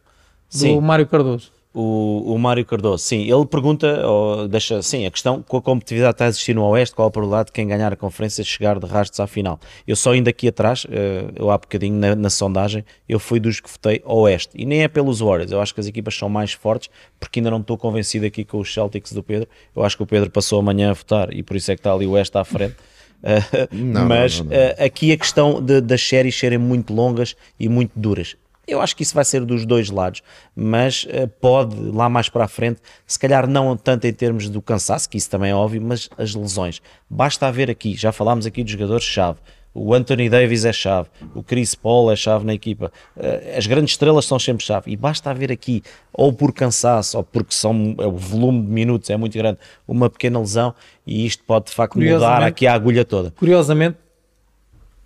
Do Sim. Mário Cardoso. O, o Mário Cardoso, sim, ele pergunta, ou deixa, sim, a questão, com a competitividade está a existir no Oeste, qual a probabilidade de quem ganhar a conferência chegar de rastos à final? Eu só indo aqui atrás, eh, eu há bocadinho na, na sondagem, eu fui dos que votei Oeste, e nem é pelos Warriors, eu acho que as equipas são mais fortes, porque ainda não estou convencido aqui com os Celtics do Pedro, eu acho que o Pedro passou amanhã a votar, e por isso é que está ali o Oeste à frente. Eh, Não, mas não, não, não. eh, aqui a questão de- das séries serem muito longas e muito duras. Eu acho que isso vai ser dos dois lados, mas eh, pode lá mais para a frente, se calhar não tanto em termos do cansaço, que isso também é óbvio, mas as lesões. Basta haver aqui, já falámos aqui dos jogadores-chave. O Anthony Davis é chave, o Chris Paul é chave na equipa, eh, as grandes estrelas são sempre chave. E basta haver aqui, ou por cansaço, ou porque são, é, o volume de minutos é muito grande, uma pequena lesão, e isto pode de facto mudar aqui a agulha toda. Curiosamente,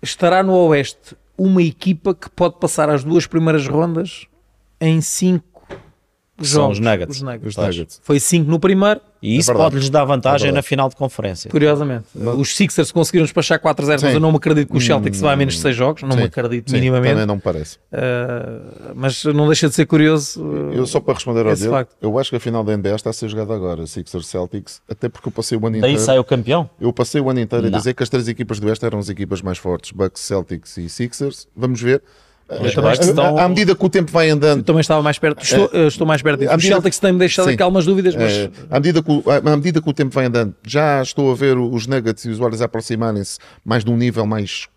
estará no Oeste uma equipa que pode passar as duas primeiras rondas em cinco São jogos. os Nuggets. Os Nuggets. Os Nuggets. Foi cinco no primeiro, E isso É pode-lhes dar vantagem É na final de conferência. curiosamente. Os Sixers conseguiram despachar 4-0, mas Sim. eu não me acredito que o Celtics vá a menos de 6 jogos, não Sim, me acredito sim, minimamente. Também não me parece. Uh, mas não deixa de ser curioso. uh, Eu só para responder ao facto. eu acho que a final da NBA está a ser jogada agora, Sixers Celtics, até porque eu passei o ano Daí inteiro. sai o campeão? Eu passei o ano inteiro a Não. dizer que as três equipas do Oeste eram as equipas mais fortes, Bucks, Celtics e Sixers. Vamos ver. Estão- à, medida que o tempo vai andando, Eu também estava mais perto, estou, uh, estou mais perto disso. medida- Celtics têm-me deixado Sim. aqui algumas dúvidas, mas Eh, à, medida que, o- à medida que o tempo vai andando, já estou a ver os Nuggets e os Warriors a aproximarem-se mais de um nível mais,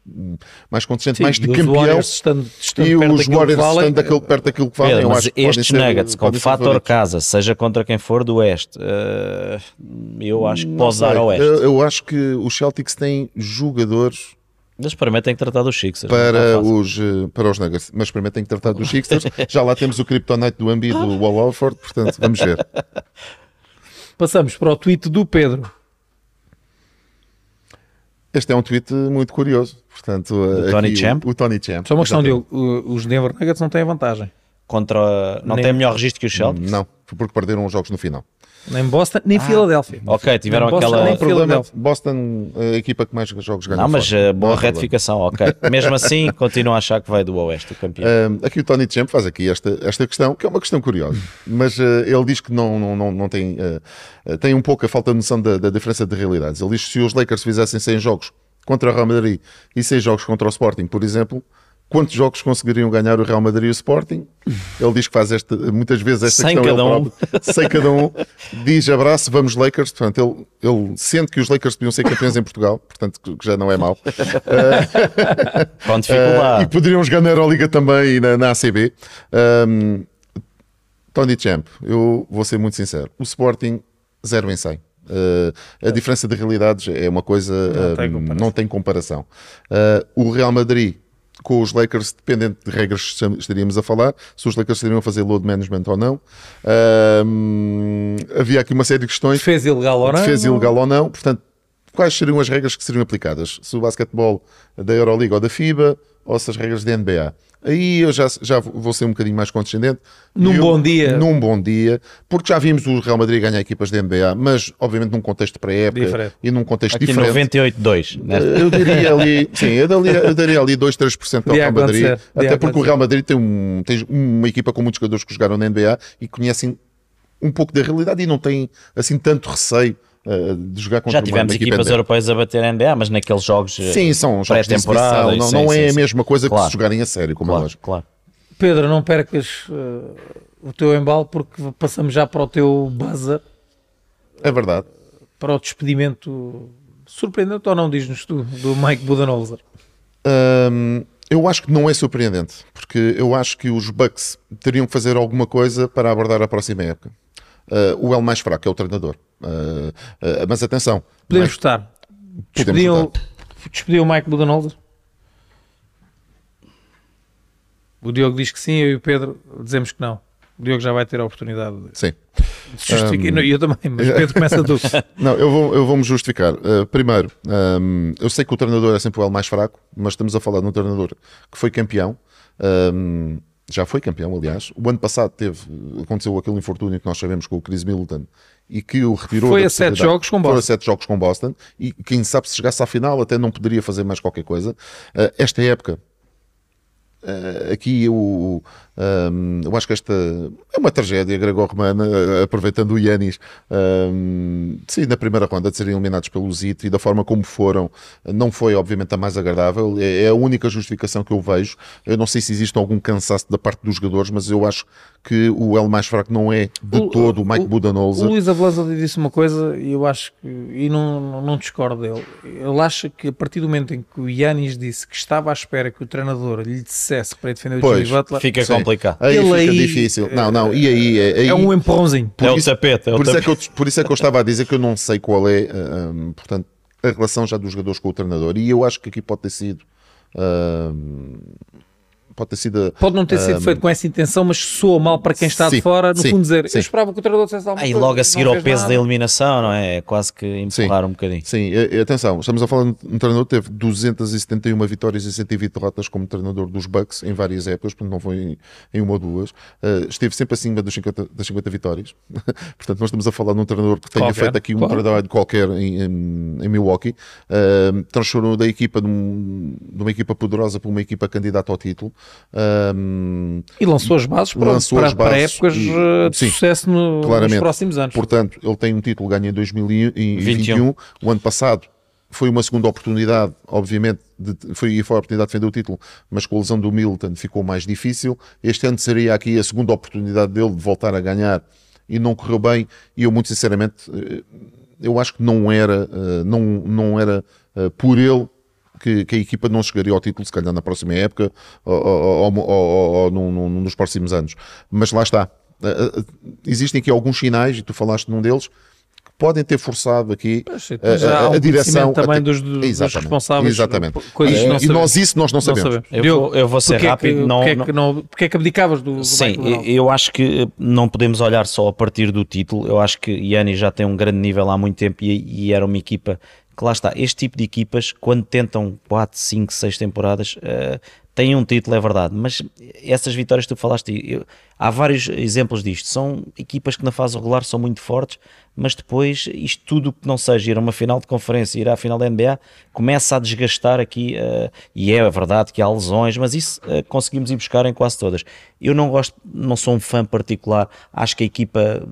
mais consistente, sim, mais de e os campeão. Warriors estando, estando E perto os daquilo que Warriors valem, estando daquele, perto daquilo que valem, Pedro, eu mas estes ser- Nuggets, com fator casa, seja contra quem for do Oeste, eu acho que Não pode dar ao Oeste. Eu, eu acho que os Celtics têm jogadores Mas para mim tem que tratar dos Sixers. é para fácil. os, eh, para os Nuggets, mas primeiro tem que tratar dos Sixers. Já lá temos o Kryptonite do Embiid, do Wall Alford, portanto, vamos ver. passamos para o tweet do Pedro. Este é um tweet muito curioso. Portanto, eh, Tony aqui Champ? O, o Tony Champ. Só uma questão, o- Os Denver Nuggets não têm vantagem. Contra, não Nem- tem melhor registro que os Celtics? Não, porque perderam os jogos no final. Nem Boston, nem Filadélfia. Ok, tiveram Nem Boston, aquela- nem problema é. Boston, a equipa que mais jogos ganha Não, mas fora. uh, boa Não problema. retificação, ok. Mesmo assim, continuo a achar que vai do Oeste, o campeão. Um, aqui o Tony Champ faz aqui esta, esta questão, que é uma questão curiosa, mas uh, ele diz que não, não, não, não tem, uh, tem um pouco a falta de noção da, da diferença de realidades. Ele diz que se os Lakers fizessem 100 jogos contra o Real Madrid e 6 jogos contra o Sporting, por exemplo, quantos jogos conseguiriam ganhar o Real Madrid e o Sporting? Ele diz que faz esta, muitas vezes esta Sem questão. cada um. próprio, sem cada um. Diz abraço, vamos Lakers. Portanto, ele, ele sente que os Lakers podiam ser campeões em Portugal, portanto, que já não é mau. Com Uh, dificuldade. e poderiam jogar na Euroliga também e na, na ACB. Um, Tony Champ, eu vou ser muito sincero. O Sporting, 0 em 100. Uh, a diferença de realidades é uma coisa. Não uh, tem comparação. não tem comparação. Uh, o Real Madrid com os Lakers, dependendo de regras que estaríamos a falar, se os Lakers estariam a fazer load management ou não. Um, havia aqui uma série de questões Defesa ilegal ou não? defesa ilegal ou não. Portanto, quais seriam as regras que seriam aplicadas? Se o basquetebol da Euroliga ou da FIBA, ou se as regras da NBA? Aí eu já, já vou ser um bocadinho mais condescendente. Num Eu- bom dia. Num bom dia, porque já vimos o Real Madrid ganhar equipas da NBA, mas obviamente num contexto pré-época e num contexto Aqui diferente. 98-2. Né? Eu diria ali, sim, eu daria, eu daria ali 2, 3% ao Real Madrid. Até porque o. Real Madrid tem, um, tem uma equipa com muitos jogadores que jogaram na NBA e conhecem um pouco da realidade e não têm assim tanto receio uh, de jogar contra Já tivemos uma equipa equipas europeias a bater a NBA, mas naqueles jogos eh, Sim, são jogos de pré-temporada. não, sim, não sim, é a sim. mesma coisa que Claro. se jogarem a sério, como é Claro, lógico. claro. Pedro, não percas uh, o teu embalo porque passamos já para o teu buzzer, É verdade. para o despedimento surpreendente ou não, diz-nos tu, do Mike Budenholzer. Hum, eu acho que não é surpreendente, porque eu acho que os Bucks teriam que fazer alguma coisa para abordar a próxima época. Uh, o L mais fraco é o treinador. Uh, uh, mas atenção, Podemos mais- votar. Podemos despediam o Mike Budenholzer? O Diogo diz que sim, eu e o Pedro dizemos que não. O Diogo já vai ter a oportunidade de Sim. justificar. E eu também, mas Pedro começa tu. Não, eu vou, eu vou me justificar. Uh, primeiro, um, eu sei que o treinador é sempre o L mais fraco, mas estamos a falar de um treinador que foi campeão. um, já foi campeão, aliás. O ano passado teve, aconteceu aquele infortúnio que nós sabemos com o Chris Middleton e que o retirou. Foi a sete jogos com Foi a Boston. sete jogos com Boston e quem sabe se chegasse à final até não poderia fazer mais qualquer coisa. Uh, esta época, Uh, aqui eu, um, eu acho que esta é uma tragédia grego-romana, uh, aproveitando o Yanis, um, sim, na primeira ronda de serem eliminados pelo Zito e da forma como foram, não foi obviamente a mais agradável, é, é a única justificação que eu vejo. Eu não sei se existe algum cansaço da parte dos jogadores, mas eu acho que o L mais fraco não é de O- todo o Mike o- Budenholzer. O Luís Avelaza disse uma coisa e eu acho que, e não, não, discordo dele. Ele acha que a partir do momento em que o Yanis disse que estava à espera que o treinador lhe dissesse para defender o Pois, Jimmy Butler, Fica Sim. Complicado. Aí Ele fica aí, difícil. Não, não, e aí, é, aí é um empurrãozinho. Por é isso- o tapete, é o por, isso é tapete. que eu, por isso é que eu estava a dizer que eu não sei qual é, ah, ah, portanto, a relação já dos jogadores com o treinador. E eu acho que aqui pode ter sido. ah, pode ter sido. Pode não ter sido feito com essa intenção, mas soa mal para quem está de sim, fora, no sim, fundo dizer, sim. eu esperava que o treinador dissesse alguma Aí coisa, logo a seguir ao peso nada. da eliminação, não é? É quase que empurrar um bocadinho. Sim, e- atenção, estamos a falar de um treinador que teve 271 vitórias e 120 derrotas como treinador dos Bucks em várias épocas, portanto não foi em, em uma ou duas. Ah, esteve sempre acima dos 50, das 50 vitórias. portanto, nós estamos a falar de um treinador que tenha Qualquer, feito aqui um claro. trabalho qualquer em, em- em Milwaukee. Ah, transformou da equipa de, um- de uma equipa poderosa para uma equipa candidata ao título. Ah, E lançou as bases para, Lançou para, as para bases épocas e- eh, de sim, sucesso no- nos próximos anos. Portanto, ele tem um título ganho em 2021. 21. O ano passado foi uma segunda oportunidade, obviamente, de, foi, foi a oportunidade de defender o título, mas com a lesão do Milton ficou mais difícil. Este ano seria aqui a segunda oportunidade dele de voltar a ganhar e não correu bem. E eu, muito sinceramente, eh, eu acho que não era, eh, não, não era por ele que, que a equipa não chegaria ao título, se calhar na próxima época ou, ou- ou- ou- ou num- num- nos próximos anos. Mas lá está. Uh, uh, Existem aqui alguns sinais, e tu falaste num deles, que podem ter forçado aqui Pois, a, então a- a direção também até- dos- dos Exatamente, responsáveis, Exatamente. E- não e nós isso nós não Não sabemos. sabemos. Eu eu vou ser porque é rápido, que, não- porque, é não- que não, porque é que abdicavas do, do Sim, Budenholzer? eu acho que não podemos olhar só a partir do título. Eu acho que Yanni já tem um grande nível há muito tempo e, e era uma equipa que lá está. Este tipo de equipas, quando tentam 4, 5, 6 temporadas, eh, têm um título, é verdade, mas essas vitórias que tu falaste, eu- há vários exemplos disto. São equipas que na fase regular são muito fortes, mas depois isto tudo que não seja ir a uma final de conferência, ir à final da NBA, começa a desgastar aqui, uh, e é verdade que há lesões, mas isso uh, conseguimos ir buscar em quase todas. Eu não gosto, não sou um fã particular, acho que a equipa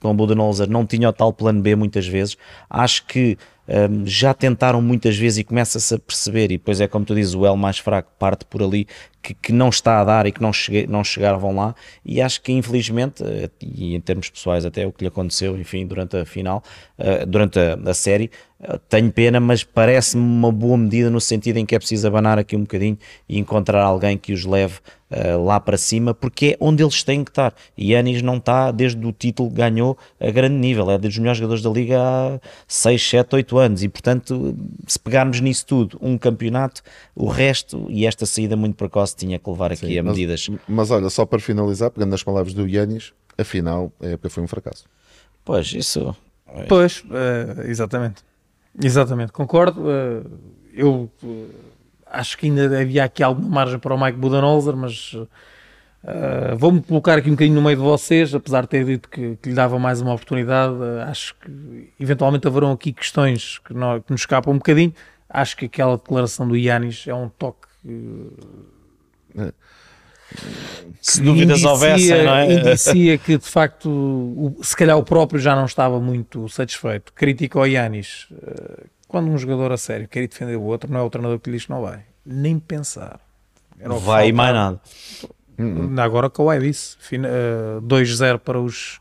com o Budenholzer não tinha o tal plano B muitas vezes, acho que um, já tentaram muitas vezes e começa-se a perceber, e depois é como tu dizes, o L mais fraco parte por ali, que, que não está a dar e que não, chegue, não chegaram lá, e acho que infelizmente, eh, e em termos pessoais até o que lhe aconteceu, enfim, durante a final, uh, durante a, a série, uh, tenho pena, mas parece-me uma boa medida no sentido em que é preciso abanar aqui um bocadinho e encontrar alguém que os leve uh, lá para cima, porque é onde eles têm que estar. E Yanis não está, desde o título ganhou a grande nível, é dos melhores jogadores da Liga há 6, 7, 8 anos, e portanto, se pegarmos nisso tudo, um campeonato, o resto, e esta saída muito precoce tinha que levar aqui Sim, a mas, medidas. Mas olha, só para finalizar, pegando nas palavras do Yanis, afinal, a época foi um fracasso. Pois, isso. Pois, uh, exatamente. Exatamente, concordo. Uh, eu uh, acho que ainda havia aqui alguma margem para o Mike Budenholzer, mas vou-me colocar aqui um bocadinho no meio de vocês, apesar de ter dito que, que lhe dava mais uma oportunidade. acho que eventualmente haverão aqui questões que, não, que nos escapam um bocadinho. Acho que aquela declaração do Yanis é um toque se dúvidas indicia, houvessem, não é? Indicia que de facto, o, se calhar o próprio já não estava muito satisfeito. Crítica ao Yanis. Quando um jogador a sério quer ir defender o outro, não é o treinador que lhe diz que não vai. Nem pensar. vai e mais nada. Agora o Kawhi disse. 2-0 uh, para os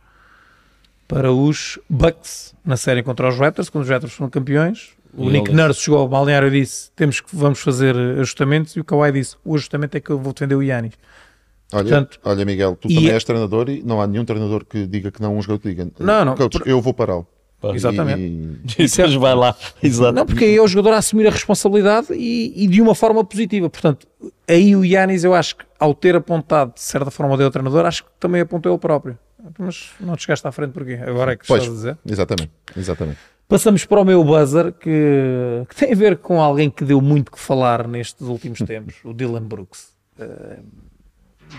para os Bucks na série contra os Raptors, quando os Raptors foram campeões. O Nick Nurse chegou ao balneário e disse: temos que, vamos fazer ajustamentos. E o Kawhi disse: o ajustamento é que eu vou defender o Yannis. Olha, Portanto, olha, Miguel, tu também és treinador e não há nenhum treinador que diga que não um jogador que diga: não, não, Coach, por... eu vou pará-lo. Exatamente. E, e, e vai lá. Exato. Não, porque aí é o jogador a assumir a responsabilidade e, e de uma forma positiva. Portanto, aí o Yanis, eu acho que ao ter apontado de certa forma o deu treinador, acho que também apontou ele próprio. Mas não te chegaste à frente porquê? Agora é que pois, estás a dizer. Exatamente, exatamente. Passamos para o meu buzzer, que, que, tem a ver com alguém que deu muito que falar nestes últimos tempos, o Dylan Brooks. Uh,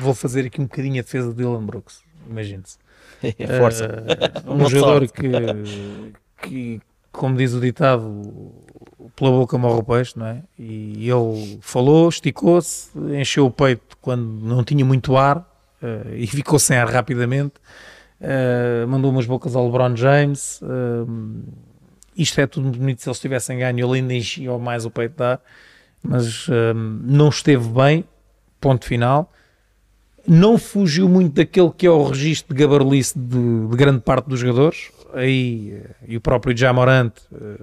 vou fazer aqui um bocadinho a defesa de Dylan Brooks, imagine-se. Força. Uh, um jogador que, que, como diz o ditado, pela boca morre o peixe, não é? E ele falou, esticou-se, encheu o peito quando não tinha muito ar uh, e ficou sem ar rapidamente. Uh, mandou umas bocas ao LeBron James. Uh, isto é tudo muito bonito. Se eles tivessem ganho, ele ainda enchia mais o peito dar, mas não esteve bem. Ponto final. Não fugiu muito daquele que é o registro de gabarulice de, de grande parte dos jogadores. Aí e o próprio Jamorant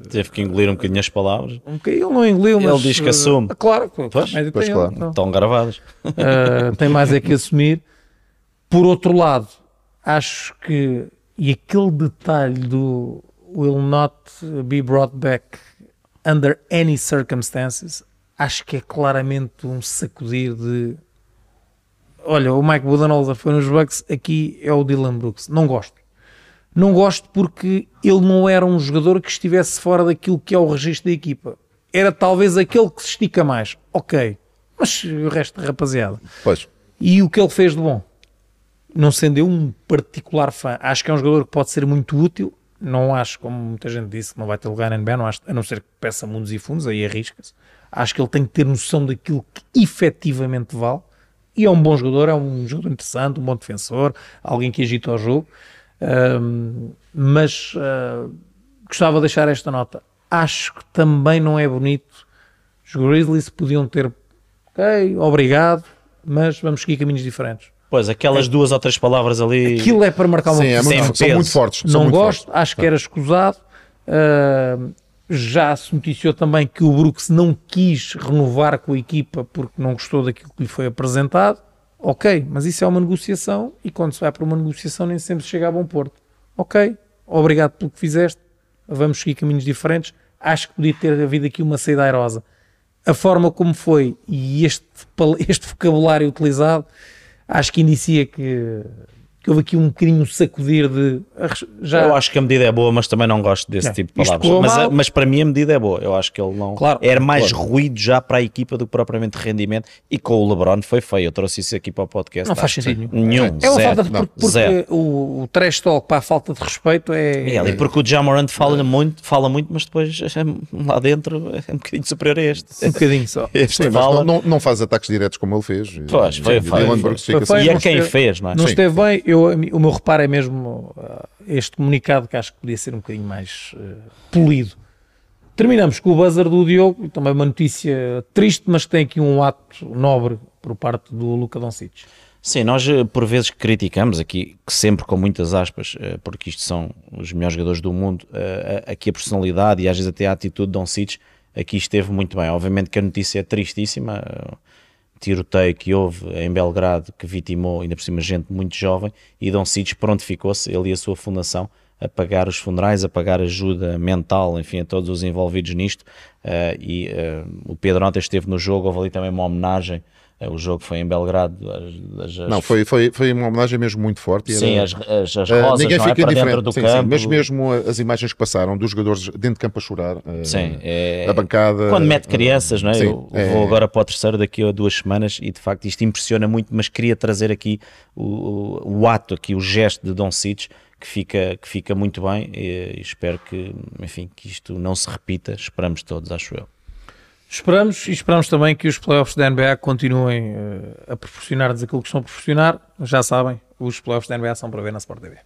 teve que engolir um bocadinho as palavras. um bocadinho, ele não engoliu ele diz que assume. uh, claro, pois, pois claro. Então. estão gravadas. Uh, tem mais é que assumir. Por outro lado acho que, e aquele detalhe do will not be brought back under any circumstances, acho que é claramente um sacudir de olha, o Mike Budenholzer foi nos Bucks, aqui é o Dylan Brooks. Não gosto. Não gosto porque ele não era um jogador que estivesse fora daquilo que é o registro da equipa. Era talvez aquele que se estica mais. Ok. Mas o resto, rapaziada. Pois. E o que ele fez de bom? não sendo eu um particular fã, acho que é um jogador que pode ser muito útil. Não acho, como muita gente disse, que não vai ter lugar na NBA, não acho, a não ser que peça mundos e fundos, aí arrisca-se. Acho que ele tem que ter noção daquilo que efetivamente vale. E é um bom jogador, é um jogador interessante, um bom defensor, alguém que agita o jogo. Um, mas uh, gostava de deixar esta nota. Acho que também não é bonito. Os Grizzlies podiam ter, ok, obrigado, mas vamos seguir caminhos diferentes. Pois, aquelas é. duas ou três palavras ali. Aquilo é para marcar uma Sim, é muito, são muito fortes. Não muito gosto, fortes. acho que era escusado. Uh, já se noticiou também que o Brooks não quis renovar com a equipa porque não gostou daquilo que lhe foi apresentado. Ok, mas isso é uma negociação e quando se vai para uma negociação nem sempre se chega a bom porto. Ok, obrigado pelo que fizeste, vamos seguir caminhos diferentes. Acho que podia ter havido aqui uma saída airosa. A forma como foi e este, este vocabulário utilizado acho que inicia que que houve aqui um bocadinho sacudir de. Já... Eu acho que a medida é boa, mas também não gosto desse Não, tipo de palavras. Mas, mal. mas para mim a medida é boa. Eu acho que ele não. Claro, Era mais claro. ruído já para a equipa do que propriamente rendimento. E com o LeBron foi feio. Eu trouxe isso aqui para o podcast. Não faz que sentido Nenhum. É uma zero. falta de. Porque zero. o, o trash talk para a falta de respeito é. É, ali, porque o Jamorant fala muito, fala muito, mas depois lá dentro é um bocadinho superior a este. Um bocadinho só. Este Sim, fala. não, não, faz ataques diretos como ele fez. Pois, foi E foi. Foi assim. E não é quem esteve- fez, não é? Não esteve bem. Eu, o meu reparo é mesmo ah, este comunicado que acho que podia ser um bocadinho mais ah, polido. Terminamos com o buzzer do Diogo, também uma notícia triste, mas tem aqui um ato nobre por parte do Luca Doncic. Sim, nós eh, por vezes criticamos aqui, que sempre com muitas aspas, eh, porque isto são os melhores jogadores do mundo, eh, aqui a personalidade e às vezes até a atitude de Don Cic, aqui esteve muito bem. Obviamente que a notícia é tristíssima, tiroteio que houve em Belgrado que vitimou ainda por cima gente muito jovem e Don Cic prontificou-se, ele e a sua fundação, a pagar os funerais, a pagar ajuda mental, enfim, a todos os envolvidos nisto. eh, e eh, o Pedro ontem esteve no jogo, houve ali também uma homenagem. Eh, o jogo foi em Belgrado. as- as- Não, foi, foi, foi uma homenagem mesmo muito forte. Sim, era- as, as, as Eh, rosas ninguém não é? fica para indiferente. dentro do Sim, campo. sim, mas mesmo as imagens que passaram dos jogadores dentro de campo a chorar, eh, Sim, é- a bancada. Quando mete crianças, não é? Sim, eu é- vou agora para o terceiro daqui a duas semanas e de facto isto impressiona muito, mas queria trazer aqui o, o, o ato, aqui o gesto de Don Cic que fica, que fica muito bem e, e espero que, enfim, que isto não se repita, esperamos todos, acho eu. Esperamos e esperamos também que os playoffs da NBA continuem eh, a proporcionar-nos aquilo que estão a proporcionar. Já sabem, os playoffs da NBA são para ver na Sport TV.